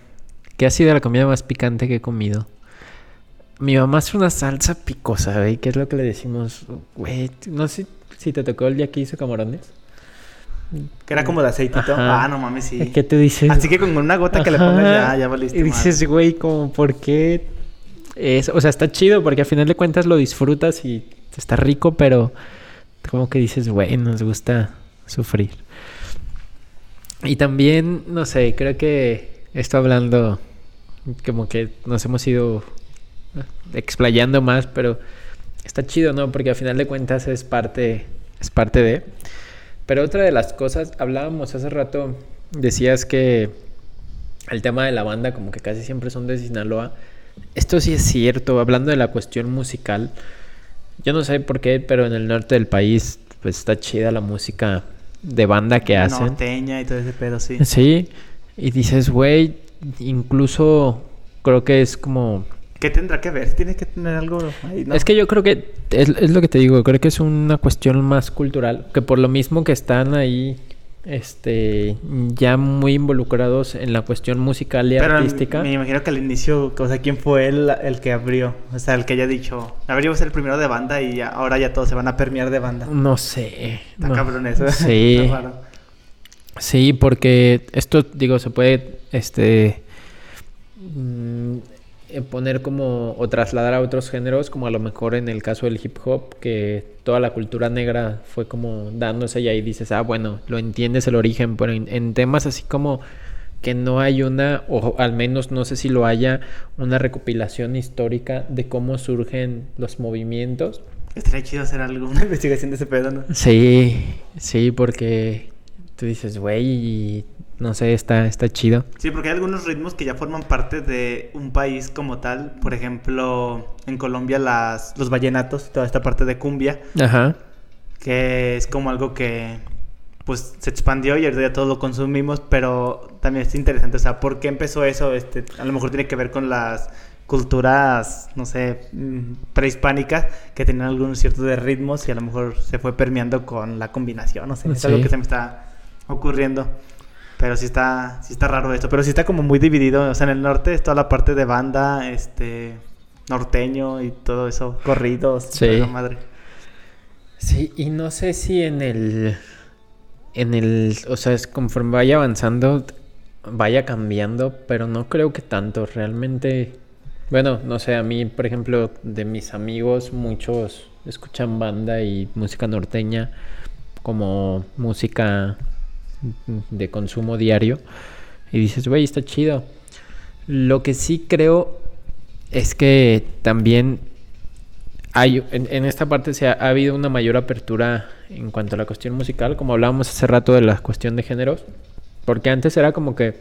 ¿Qué ha sido la comida más picante que he comido? Mi mamá hace una salsa picosa, güey. ¿Qué es lo que le decimos? Güey, no sé (laughs) si te tocó el día que hizo camarones. Que era como de aceitito. Ajá. Ah, no mames, sí. ¿Qué te dices? Así que con una gota que le pongas ya, ya valiste. Y dices, güey, como, ¿por qué? Es, o sea, está chido porque al final de cuentas lo disfrutas y está rico, pero como que dices, güey, nos gusta sufrir. Y también, no sé, creo que esto hablando, como que nos hemos ido explayando más, pero está chido, ¿no? Porque al final de cuentas es parte, es parte de... Pero otra de las cosas, hablábamos hace rato, decías que el tema de la banda como que casi siempre son de Sinaloa. Esto sí es cierto, hablando de la cuestión musical. Yo no sé por qué, pero en el norte del país pues está chida la música de banda que hacen. Norteña y todo ese pedo, sí. Sí, y dices, güey, incluso creo que es como... ¿Qué tendrá que ver? Tiene que tener algo ahí, ¿no? Es que yo creo que es, es lo que te digo, creo que es una cuestión más cultural, que por lo mismo que están ahí este ya muy involucrados en la cuestión musical y Pero artística. me imagino que al inicio, o sea, ¿quién fue el, el que abrió? O sea, el que haya dicho, a ver, yo voy a ser el primero de banda y ya- ahora ya todos se van a permear de banda. No sé. Está no. cabrón eso. Sí. (laughs) Sí, porque esto, digo, se puede, este, mm, poner como, o trasladar a otros géneros, como a lo mejor en el caso del hip hop, que toda la cultura negra fue como dándose y ahí dices, ah, bueno, lo entiendes el origen, pero en, en temas así como que no hay una, o al menos no sé si lo haya, una recopilación histórica de cómo surgen los movimientos. Estaría chido hacer alguna (laughs) investigación de ese pedo, ¿no? Sí, sí, porque tú dices, güey, y no sé, está, está chido. Sí, porque hay algunos ritmos que ya forman parte de un país como tal. Por ejemplo, en Colombia las, los vallenatos, toda esta parte de cumbia, Ajá. que es como algo que pues se expandió y ahorita ya todos lo consumimos, pero también es interesante, o sea, ¿por qué empezó eso? Este, a lo mejor tiene que ver con las culturas, no sé, mm, prehispánicas que tenían algunos ciertos de ritmos y a lo mejor se fue permeando con la combinación, no sé, es algo que se me está ocurriendo. Pero sí está, sí está raro esto, pero sí está como muy dividido, o sea, en el norte es toda la parte de banda, este, norteño y todo eso, corridos, Sí. madre. Sí, y no sé si en el. En el. O sea, es conforme vaya avanzando, vaya cambiando, pero no creo que tanto. Realmente. Bueno, no sé, a mí, por ejemplo, de mis amigos, muchos escuchan banda y música norteña como música de consumo diario. Y dices, güey, está chido. Lo que sí creo es que también hay, en, en esta parte se ha, ha habido una mayor apertura en cuanto a la cuestión musical, como hablábamos hace rato de la cuestión de géneros, porque antes era como que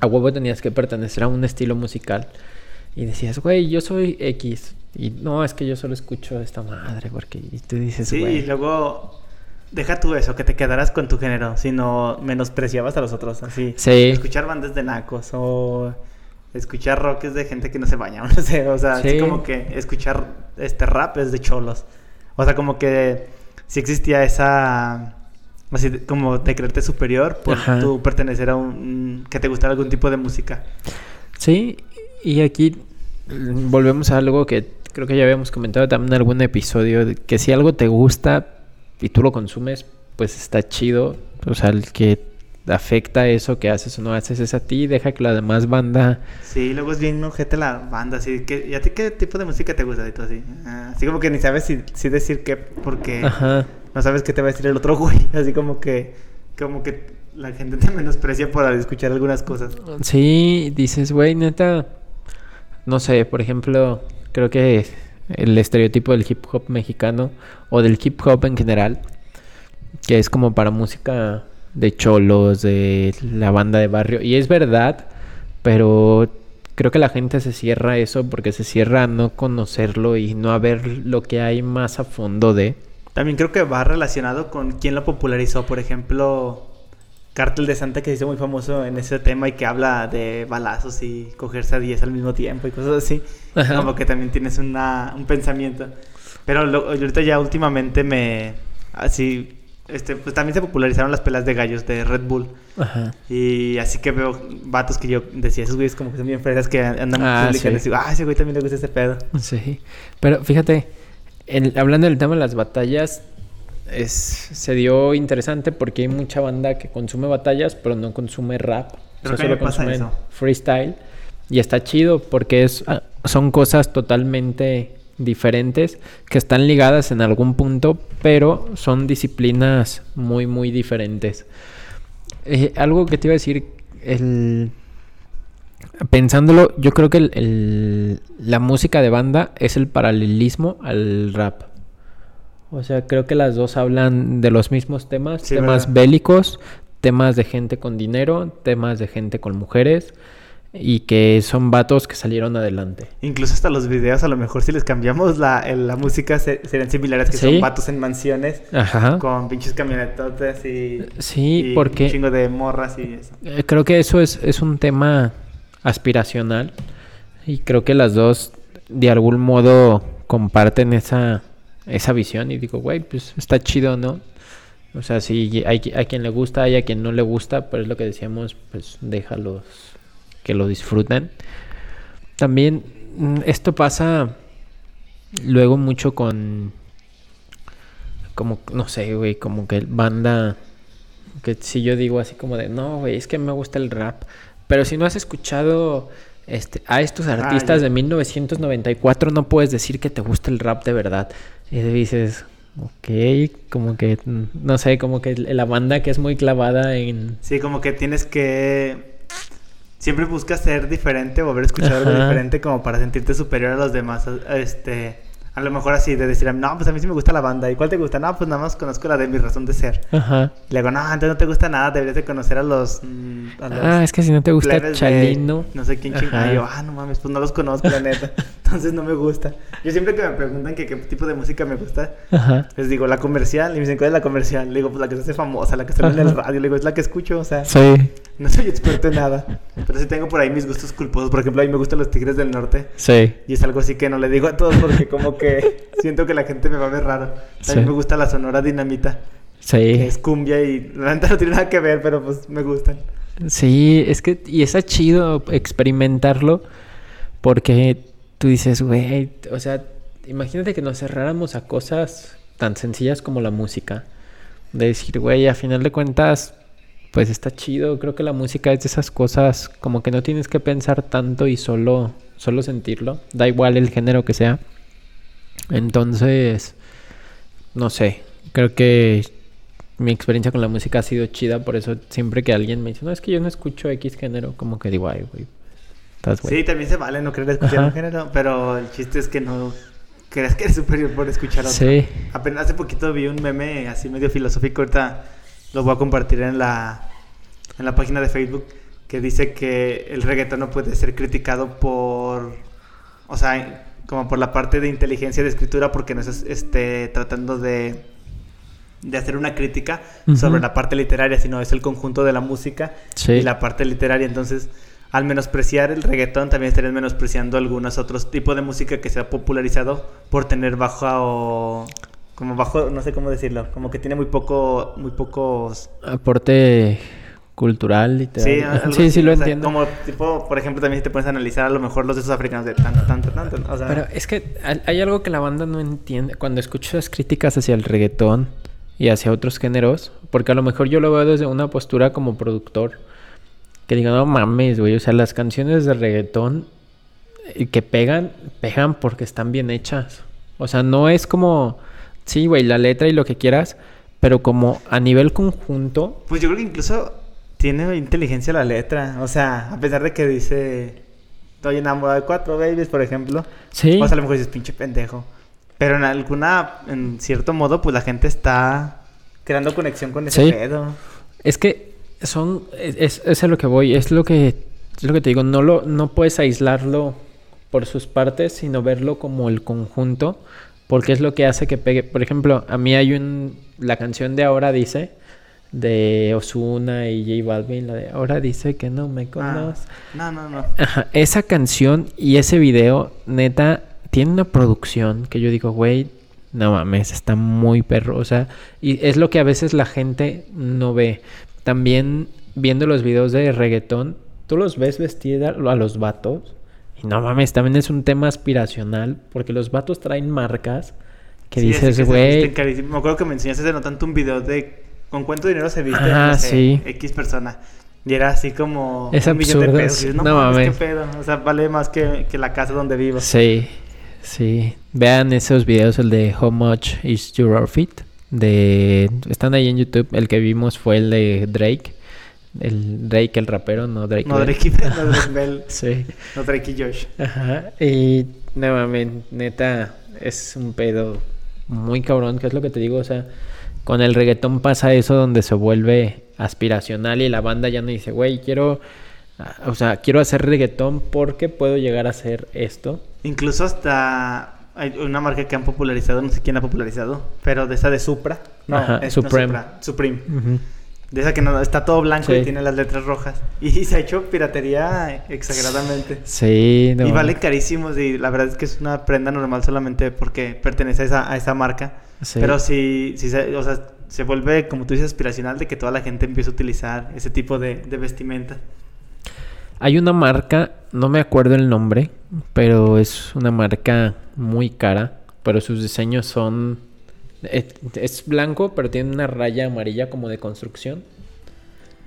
a huevo tenías que pertenecer a un estilo musical y decías, güey, yo soy X, y no, es que yo solo escucho esta madre, porque y tú dices, Sí, y güey, luego deja tú eso, que te quedaras con tu género, sino menospreciabas a los otros, así. Sí. Escuchar bandas de nacos o escuchar rock es de gente que no se baña, (laughs) no sé, o sea, así Sí. como que escuchar este rap es de cholos. O sea, como que si existía esa así como de creerte superior por Ajá. tu pertenecer a un que te gustara algún tipo de música. Sí, y aquí mm, volvemos a algo que creo que ya habíamos comentado también en algún episodio, que si algo te gusta y tú lo consumes, pues está chido. O sea, el que afecta eso que haces o no haces es a ti, deja que la demás banda... Sí, luego es bien ojete la banda, así que ¿y a ti qué tipo de música te gusta? Y tú así, ah, así como que ni sabes si, si decir qué porque Ajá. no sabes qué te va a decir el otro güey, (laughs) así como que como que la gente te (laughs) menosprecia por escuchar algunas cosas. Sí, dices, güey, neta, no sé, por ejemplo, creo que el estereotipo del hip hop mexicano o del hip hop en general, que es como para música de cholos, de la banda de barrio, y es verdad, pero creo que la gente se cierra eso porque se cierra a no conocerlo y no a ver lo que hay más a fondo de... También creo que va relacionado con quién lo popularizó, por ejemplo, Cártel de Santa que se hizo muy famoso en ese tema y que habla de balazos y cogerse a 10 al mismo tiempo y cosas así. Ajá. Como que también tienes una, un pensamiento. Pero lo- ahorita ya últimamente me, así, este, pues también se popularizaron las pelas de gallos de Red Bull. Ajá. Y así que veo vatos que yo decía, esos güeyes como que son bien fresas que andan Ah, sí. Les digo, ah, ese güey también le gusta ese pedo. Sí. Pero fíjate, el- hablando del tema de las batallas, es, se dio interesante porque hay mucha banda que consume batallas, pero no consume rap. Creo que a mí me pasa consumen eso. freestyle. Y está chido porque es, ah, son cosas totalmente diferentes que están ligadas en algún punto, pero son disciplinas muy, muy diferentes. Eh, algo que te iba a decir, el... pensándolo, yo creo que el- el- la música de banda es el paralelismo al rap. O sea, creo que las dos hablan de los mismos temas, Sí, temas ¿verdad? bélicos, temas de gente con dinero, temas de gente con mujeres y que son vatos que salieron adelante. Incluso hasta los videos, a lo mejor si les cambiamos la, el- la música, se- serían similares, que Sí. son vatos en mansiones, Ajá. con pinches camionetotes y, Sí, y porque- un chingo de morras y eso. Eh, Creo que eso es, es un tema aspiracional y creo que las dos de algún modo comparten esa, esa visión y digo, güey, pues está chido, ¿no? O sea, si hay, a quien le gusta, hay a quien no le gusta, pero es lo que decíamos, pues déjalos que lo disfruten. También mm, esto pasa luego mucho con, como, no sé, güey, como que banda que si yo digo así como de, no, güey, es que me gusta el rap. Pero si no has escuchado este, a estos artistas ya. de 1994, no puedes decir que te gusta el rap de verdad. Y dices, ok, como que, no sé, como que la banda que es muy clavada en... Sí, como que tienes que... Siempre buscas ser diferente o haber escuchado algo diferente como para sentirte superior a los demás. Este, a lo mejor así de decir, no, pues a mí sí me gusta la banda. ¿Y cuál te gusta? No, pues nada más conozco la de mi razón de ser. Ajá. Le digo, no, entonces no te gusta nada, deberías de conocer a los... mm, a los Ah, es que si no te gusta de Chalino. No sé quién chingada. Y yo, ah, no mames, pues no los conozco, la neta. (laughs) Entonces no me gusta. Yo siempre que me preguntan que qué tipo de música me gusta, Ajá. les digo, la comercial. Y me dicen, ¿cuál es la comercial? Le digo, pues la que se hace famosa, la que está en el radio. Le digo, es la que escucho, o sea, Sí, no soy experto en nada. Pero sí tengo por ahí mis gustos culposos. Por ejemplo, a mí me gustan los Tigres del Norte. sí. Y es algo así que no le digo a todos porque como que (laughs) siento que la gente me va a ver raro. También Sí. me gusta la Sonora Dinamita, que Sí. es cumbia y la no tiene nada que ver, pero pues me gustan. Sí, es que, y está chido experimentarlo porque tú dices, güey, o sea, imagínate que nos cerráramos a cosas tan sencillas como la música. De decir, güey, a final de cuentas, pues está chido. Creo que la música es de esas cosas como que no tienes que pensar tanto y solo, solo sentirlo. Da igual el género que sea. Entonces, no sé, creo que mi experiencia con la música ha sido chida, por eso siempre que alguien me dice, no, es que yo no escucho X género, como que digo, ay, güey, Sí, también se vale no querer escuchar Ajá. un género, pero el chiste es que no creas que eres superior por escuchar otro. Sí. Apenas hace poquito vi un meme así medio filosófico, ahorita lo voy a compartir en la, en la página de Facebook, que dice que el reggaetón no puede ser criticado por, o sea, como por la parte de inteligencia de escritura, porque no estás este, tratando de, de hacer una crítica sobre la parte literaria, sino es el conjunto de la música Sí. y la parte literaria. Entonces, al menospreciar el reggaetón, también estarías menospreciando algunos otros tipos de música que se ha popularizado por tener bajo o como bajo, no sé cómo decirlo, como que tiene muy poco, muy pocos. Aporte cultural, Sí, (laughs) algo sí, así, sí, lo o sea, entiendo. Como tipo, por ejemplo, también si te puedes analizar a lo mejor los de esos africanos de tanto, tanto, tanto. O sea, Pero es que hay hay algo que la banda no entiende. Cuando escucho las críticas hacia el reggaetón y hacia otros géneros, porque a lo mejor yo lo veo desde una postura como productor, que digo, no mames, güey, o sea, las canciones de reggaetón eh, que pegan, pegan porque están bien hechas. O sea, no es como, sí, güey, la letra y lo que quieras, pero como a nivel conjunto, pues yo creo que incluso tiene inteligencia la letra. O sea, a pesar de que dice estoy enamorado de cuatro babies, por ejemplo. sí. O sea, a lo mejor dices, pinche pendejo. Pero en alguna, en cierto modo, pues la gente está creando conexión con ese Sí. pedo. Es que son es, es, es a lo que voy, es lo que es lo que te digo, no lo no puedes aislarlo por sus partes, sino verlo como el conjunto, porque es lo que hace que pegue. Por ejemplo, a mí hay un la canción de Ahora dice de Osuna y J Balvin, la de Ahora dice que no me Ah, conoce. no, no, no. Ajá, esa canción y ese video, neta, tiene una producción que yo digo, güey, no mames, está muy perro. O sea, y es lo que a veces la gente no ve. También viendo los videos de reggaetón, tú los ves vestir a los vatos. Y no mames, también es un tema aspiracional. Porque los vatos traen marcas que Sí, dices, güey. Me acuerdo que me enseñaste hace no tanto un video de con cuánto dinero se viste no sé, sí. X persona. Y era así como Es un millón de absurdo, pesos. No, No mames, mames. qué pedo. O sea, vale más que, que la casa donde vivo. Sí, sí. Vean esos videos, el de How Much is Your Outfit. De... Están ahí en YouTube. El que vimos fue el de Drake. El Drake, el rapero, no Drake. No Bell. Drake, no Drake (laughs) Bell, Sí. no Drake y Josh. Ajá. Y no mames, neta, es un pedo muy cabrón, que es lo que te digo, o sea, con el reggaetón pasa eso donde se vuelve aspiracional y la banda ya no dice, güey, quiero, ah, o sea, quiero hacer reggaetón porque puedo llegar a hacer esto. Incluso hasta hay una marca que han popularizado, no sé quién la ha popularizado, pero de esa de Supra. No, Ajá, es- no Supreme. Supra, Supreme. De esa que no, está todo blanco Sí. y tiene las letras rojas. Y (laughs) se ha hecho piratería exageradamente. Sí, no. Y vale carísimos y la verdad es que es una prenda normal solamente porque pertenece a esa, a esa marca. Sí. Pero si, si se, o sea, se vuelve, como tú dices, aspiracional de que toda la gente empiece a utilizar ese tipo de, de vestimenta. Hay una marca, no me acuerdo el nombre, pero es una marca muy cara, pero sus diseños son... Es, es blanco, pero tiene una raya amarilla como de construcción.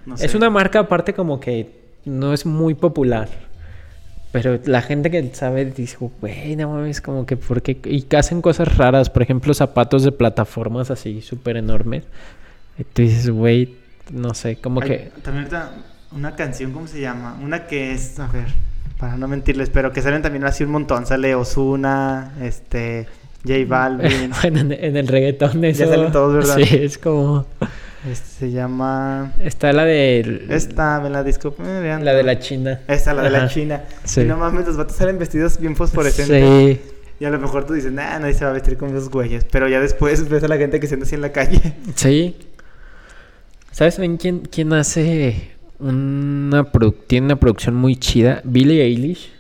No Es sé. una marca aparte como que no es muy popular. Pero la gente que sabe dice, güey, no mames, como que porque... Y que hacen cosas raras, por ejemplo, zapatos de plataformas así súper enormes. Y tú dices, güey, no sé, como que... También ahorita una canción, ¿cómo se llama? Una que es, a ver, para no mentirles, pero que salen también así un montón. Sale Osuna, este, J (laughs) Balvin. (laughs) bueno, en, en el reggaetón eso... salen todos, ¿verdad? (laughs) Sí, es como... este se llama... Está la de... Esta, me la disco. vean. La de la China. Esta, la de la. China. Sí. Y no mames, los vatos salen vestidos bien fosforescentes. Sí. Y a lo mejor tú dices, nah, nadie se va a vestir con esos güeyes. Pero ya después ves a la gente que se anda así en la calle. Sí. ¿Sabes también quién, quién hace una tiene una producción muy chida? Billie Eilish.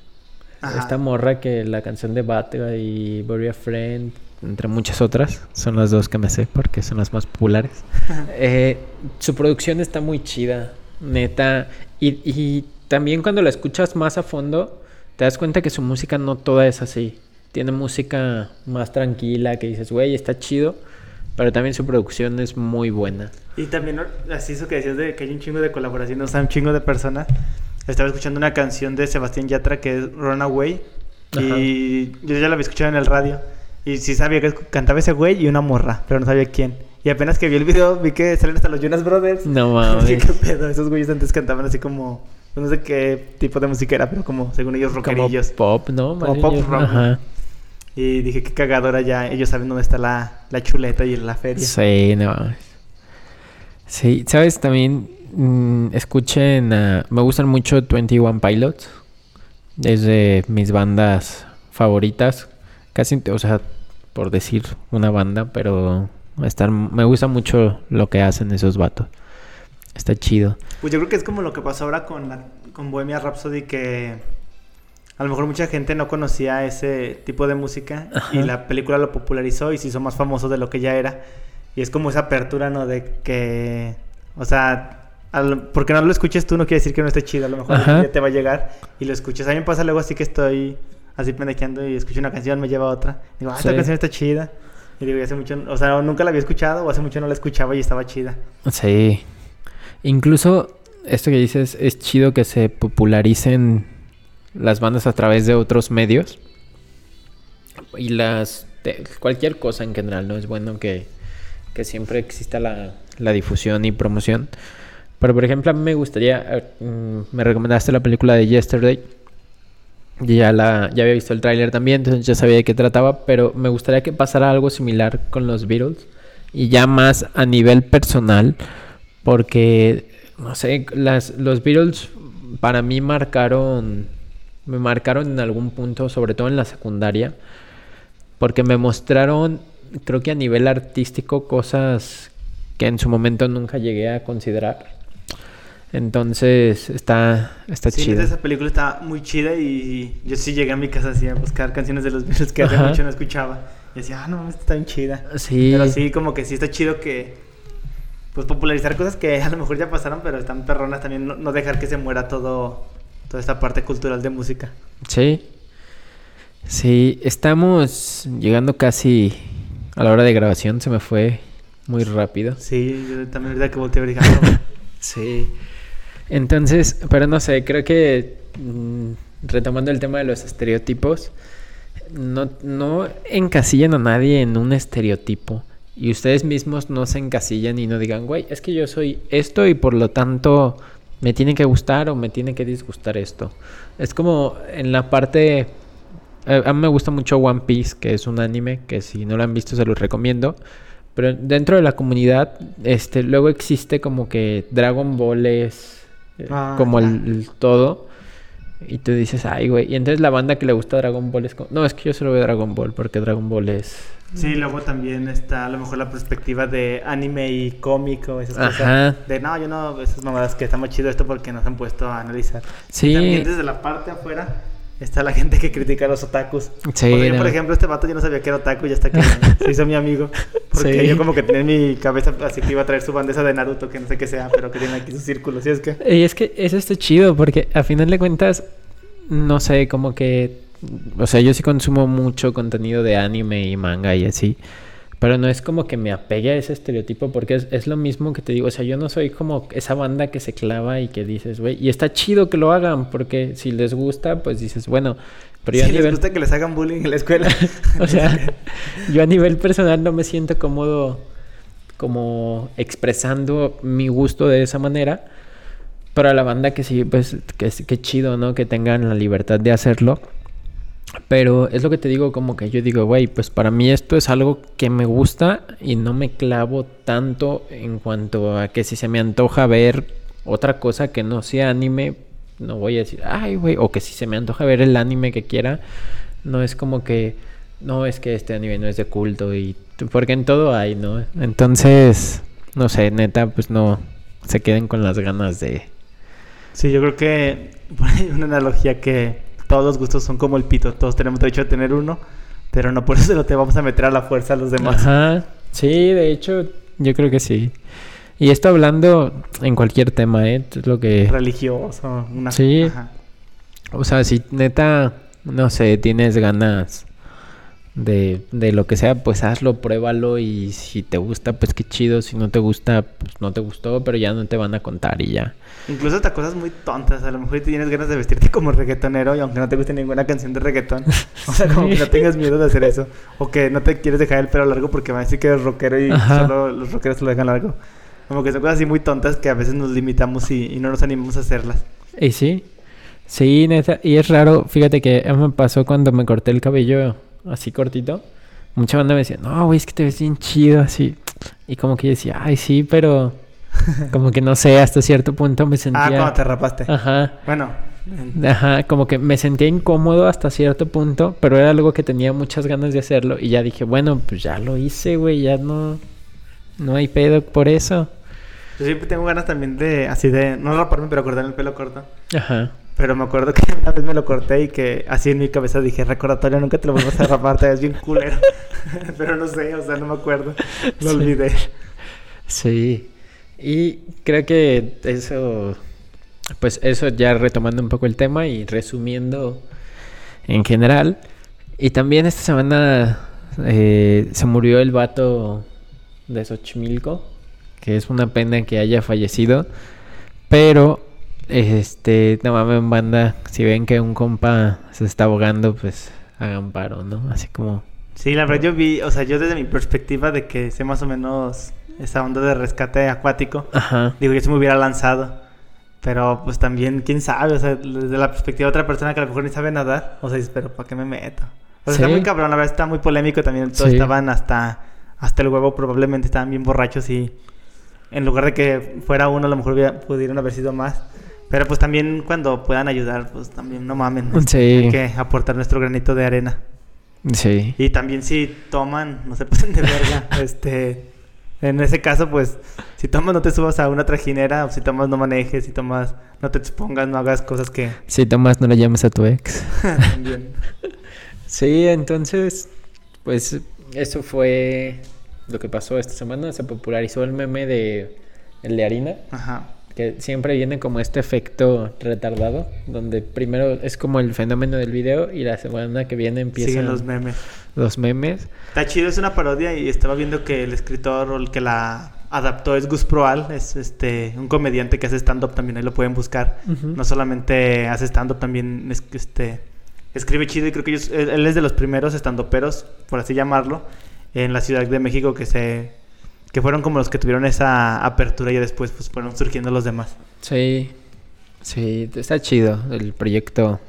Ajá. Esta morra que la canción de Bad y Bury a Friend, entre muchas otras, son las dos que me sé porque son las más populares. Eh, su producción está muy chida, neta. Y, y también cuando la escuchas más a fondo, te das cuenta que su música no toda es así. Tiene música más tranquila que dices, güey, está chido. Pero también su producción es muy buena. Y también, así eso que decías de que hay un chingo de colaboraciones, o sea, un chingo de personas. Estaba escuchando una canción de Sebastián Yatra que es Runaway. Y yo ya la había escuchado en el radio. Y sí sabía que cantaba ese güey y una morra, pero no sabía quién. Y apenas que vi el video, vi que salen hasta los Jonas Brothers. No (laughs) mames. ¿qué pedo? Esos güeyes antes cantaban así como. No sé qué tipo de música era, pero como, según ellos, Como rockerillos. pop, ¿no? Como pop rock, ¿no? Ajá. Y dije, qué cagadora ya. Ellos saben dónde está la, la chuleta y la feria. Sí, no. Sí, ¿sabes? También mm, escuchen, me gustan mucho 21 Pilots. Es de mis bandas favoritas. Casi, o sea, por decir una banda, pero estar, me gusta mucho lo que hacen esos vatos. Está chido. Pues yo creo que es como lo que pasó ahora con, la, con Bohemia Rhapsody, que a lo mejor mucha gente no conocía ese tipo de música y la película lo popularizó y se hizo más famoso de lo que ya era. Y es como esa apertura, ¿no? De que, o sea, al- porque no lo escuches tú no quiere decir que no esté chido, a lo mejor Ajá. ya te va a llegar y lo escuchas. A mí me pasa luego así que estoy así pendejeando y escucho una canción, me lleva a otra. Digo, ah, esta Sí. canción está chida. Y digo, y hace mucho, o sea, nunca la había escuchado o hace mucho no la escuchaba y estaba chida. Sí. Incluso esto que dices es chido que se popularicen las bandas a través de otros medios. Y las cualquier cosa en general, ¿no? Es bueno que, que siempre exista la, la difusión y promoción. Pero por ejemplo, a mí me gustaría. eh, mm, me recomendaste la película de Yesterday. Ya la ya había visto el tráiler también, entonces ya sabía de qué trataba, pero me gustaría que pasara algo similar con los Beatles y ya más a nivel personal, porque no sé, las los Beatles para mí marcaron me marcaron en algún punto, sobre todo en la secundaria, porque me mostraron creo que a nivel artístico cosas que en su momento nunca llegué a considerar. Entonces está está Sí, chido. neta, esa película está muy chida y yo sí llegué a mi casa así a buscar canciones de los (laughs) Beatles que hace Ajá. mucho no escuchaba. Y decía, ah, no, está bien chida. Sí. Pero sí, como que sí está chido que. Pues popularizar cosas que a lo mejor ya pasaron, pero están perronas también. No, no dejar que se muera todo. Toda esta parte cultural de música. Sí. Sí, estamos llegando casi a la hora de grabación. Se me fue muy rápido. Sí, yo también ahorita que volteé a ah. (laughs) Sí. Entonces, pero no sé, creo que mm, retomando el tema de los estereotipos, no, no encasillan a nadie en un estereotipo. Y ustedes mismos no se encasillan y no digan, güey, es que yo soy esto y por lo tanto me tiene que gustar o me tiene que disgustar esto. Es como en la parte... A mí me gusta mucho One Piece, que es un anime que si no lo han visto se los recomiendo. Pero dentro de la comunidad, este, luego existe como que Dragon Ball es eh, Ah, como el todo. Y tú dices, ay, güey. Y entonces la banda que le gusta Dragon Ball es como, no, es que yo solo veo Dragon Ball porque Dragon Ball es. Sí, luego también está a lo mejor la perspectiva de anime y cómico, esas Ajá. cosas. De no, yo no, esas mamadas que está muy chido esto porque nos han puesto a analizar. Sí. Y también desde la parte afuera está la gente que critica a los otakus. Sí, yo, por ejemplo, este vato yo no sabía que era otaku y hasta que (laughs) se hizo mi amigo. Porque Sí. yo como que tenía en mi cabeza así que iba a traer su bandeja de Naruto, que no sé qué sea, pero que tiene aquí su círculo. ¿sí es que? Y es que eso está chido porque a final de cuentas, no sé, como que, o sea, yo sí consumo mucho contenido de anime y manga y así, pero no es como que me apegue a ese estereotipo porque es, es lo mismo que te digo, o sea, yo no soy como esa banda que se clava y que dices, güey, y está chido que lo hagan porque si les gusta, pues dices, bueno, pero yo Si a les nivel... gusta que les hagan bullying en la escuela. (laughs) O (laughs) sea, yo a nivel personal no me siento cómodo como expresando mi gusto de esa manera. Pero a la banda que sí, pues, que, que chido, ¿no? Que tengan la libertad de hacerlo. Pero es lo que te digo, como que yo digo, güey, pues para mí esto es algo que me gusta y no me clavo tanto en cuanto a que si se me antoja ver otra cosa que no sea anime, no voy a decir, ay, güey, o que si se me antoja ver el anime que quiera, no es como que, no, es que este anime no es de culto y porque en todo hay, ¿no? Entonces, no sé, neta, pues no se queden con las ganas de... Sí, yo creo que (laughs) una analogía que todos los gustos son como el pito, todos tenemos derecho a tener uno, pero no por (laughs) eso lo te vamos a meter a la fuerza a los demás. Ajá, sí, de hecho, yo creo que sí. Y esto hablando en cualquier tema, ¿eh? Es lo que... Religioso, una Sí. ajá. O sea, si neta, no sé, tienes ganas de, de lo que sea, pues hazlo, pruébalo y si te gusta, pues qué chido. Si no te gusta, pues no te gustó, pero ya no te van a contar y ya. Incluso hasta cosas muy tontas, a lo mejor tienes ganas de vestirte como reggaetonero y aunque no te guste ninguna canción de reggaetón, (laughs) o sea, como que no tengas miedo de hacer eso, o que no te quieres dejar el pelo largo porque van a decir que eres rockero y Ajá. solo los rockeros lo dejan largo. Como que son cosas así muy tontas que a veces nos limitamos y, y no nos animamos a hacerlas. Y sí, sí, neta. Y es raro, fíjate que me pasó cuando me corté el cabello así cortito. Mucha banda me decía, no, güey, es que te ves bien chido así. Y como que yo decía, ay, sí, pero como que no sé, hasta cierto punto me sentía... Ah, cuando te rapaste. Ajá. Bueno, Ajá, como que me sentía incómodo hasta cierto punto, pero era algo que tenía muchas ganas de hacerlo y ya dije, bueno, pues ya lo hice, güey, ya no no hay pedo por eso. yo siempre tengo ganas también de, así de, no raparme, pero cortar el pelo corto. Ajá. Pero me acuerdo que una vez me lo corté y que así en mi cabeza dije, recordatorio, nunca te lo vuelvas a rapar, te ves bien culero. (laughs) Pero no sé, o sea, no me acuerdo. Lo Sí. olvidé. Sí. Y creo que eso pues eso ya retomando un poco el tema y resumiendo en general. Y también esta semana eh, se murió el vato de Xochimilco, que es una pena que haya fallecido. Pero, este, no mames, banda, si ven que un compa se está ahogando, pues hagan paro, ¿no? Así como... Sí, la verdad yo vi, o sea, yo desde mi perspectiva de que sé más o menos esa onda de rescate acuático, Ajá. digo, yo se me hubiera lanzado. Pero pues también, quién sabe, o sea, desde la perspectiva de otra persona que a lo mejor ni sabe nadar, o sea, dices, pero ¿para qué me meto? O sea, está Sí. muy cabrón, la verdad está muy polémico también, todos Sí. estaban hasta, hasta el huevo, probablemente estaban bien borrachos y en lugar de que fuera uno, a lo mejor hubiera- pudieron haber sido más. Pero pues también cuando puedan ayudar, pues también no mamen. Sí. Hay que aportar nuestro granito de arena. Sí. Y también si toman, no se pasen de verga. (laughs) este, en ese caso, pues, si tomas no te subas a una trajinera, o si tomas no manejes, si tomas no te expongas, no hagas cosas que Si tomas, no le llames a tu ex. (laughs) también. Sí, entonces, pues eso fue lo que pasó esta semana. Se popularizó el meme de el de harina. Ajá. Que siempre viene como este efecto retardado, donde primero es como el fenómeno del video y la semana que viene empiezan Siguen los memes. los memes. Está chido, es una parodia y estaba viendo que el escritor o el que la adaptó es Gus Proal, es este un comediante que hace stand-up también, ahí lo pueden buscar. No solamente hace stand-up, también es, este, escribe chido y creo que ellos- él, él es de los primeros stand-uperos, por así llamarlo, en la Ciudad de México que se que fueron como los que tuvieron esa apertura y después pues fueron surgiendo los demás. Sí, sí, está chido el proyecto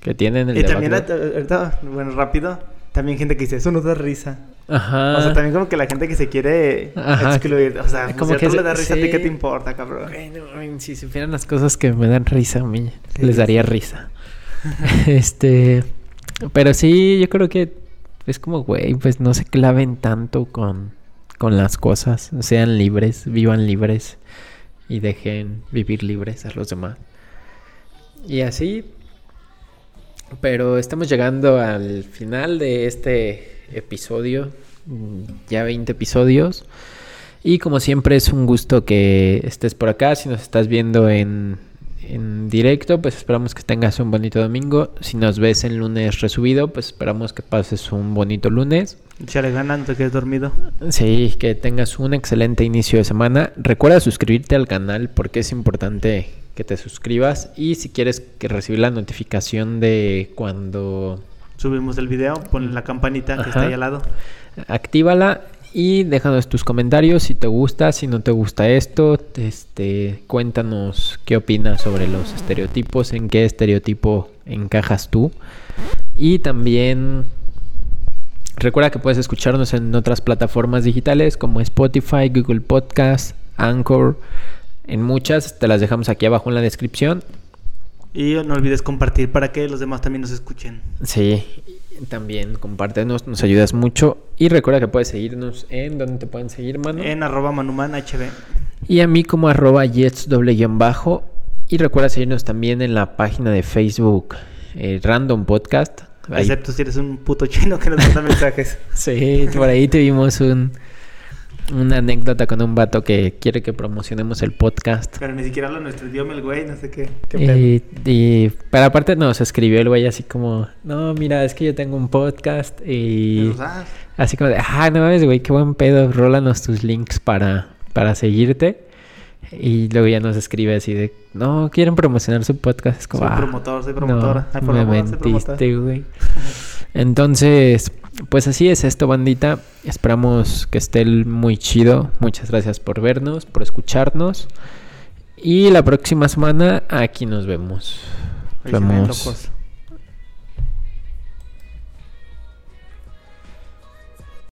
que tienen. El y también, ahorita- bueno, rápido, también gente que dice, eso no da risa. Ajá. O sea, también como que la gente que se quiere Ajá. excluir. O sea, Como que le da risa a ti. ¿qué te importa, cabrón? Güey, no, ay, si supieran las cosas que me dan risa a mí, Sí, les sí. daría risa. (laughs) este, pero sí, yo creo que es como, güey, pues no se claven tanto con, con las cosas. Sean libres, vivan libres y dejen vivir libres a los demás. Y así, pero estamos llegando al final de este episodio, mm, ya 20 episodios. Y como siempre es un gusto que estés por acá. Si nos estás viendo en, en directo, pues esperamos que tengas un bonito domingo. Si nos ves en lunes resubido, pues esperamos que pases un bonito lunes. Échale ganas, no te quedes dormido. Sí, que tengas un excelente inicio de semana. Recuerda suscribirte al canal porque es importante que te suscribas. Y si quieres que recibir la notificación de cuando Subimos el video, pon la campanita que está ahí al lado. actívala y déjanos tus comentarios si te gusta, si no te gusta esto, este, cuéntanos qué opinas sobre los estereotipos, en qué estereotipo encajas tú y también recuerda que puedes escucharnos en otras plataformas digitales como Spotify, Google Podcast, Anchor, en muchas te las dejamos aquí abajo en la descripción. Y no olvides compartir para que los demás también nos escuchen. Sí, también compártenos, nos ayudas mucho. Y recuerda que puedes seguirnos en donde te pueden seguir, mano. En arroba manuman hb. Y a mí como arroba jets doble guion bajo. Y recuerda seguirnos también en la página de Facebook eh, Random Podcast. Ahí- Excepto si eres un puto chino que nos manda (laughs) mensajes. Sí, por ahí tuvimos un, una anécdota con un vato que quiere que promocionemos el podcast. Pero ni siquiera habla nuestro idioma el güey, no sé qué. qué pedo. Y, y- pero aparte nos escribió el güey así como, no, mira, es que yo tengo un podcast y... Así como de, ah, no mames, güey, qué buen pedo, rólanos tus links para, para seguirte. Y luego ya nos escribe así de, no, quieren promocionar su podcast. Es como, Soy "Ah, promotor, soy promotora. Ay, por me favor, soy promotora". mentiste, güey. (laughs) Entonces, pues así es esto, bandita. Esperamos que esté muy chido. Muchas gracias por vernos, por escucharnos. Y la próxima semana aquí nos vemos. Ven Vemos.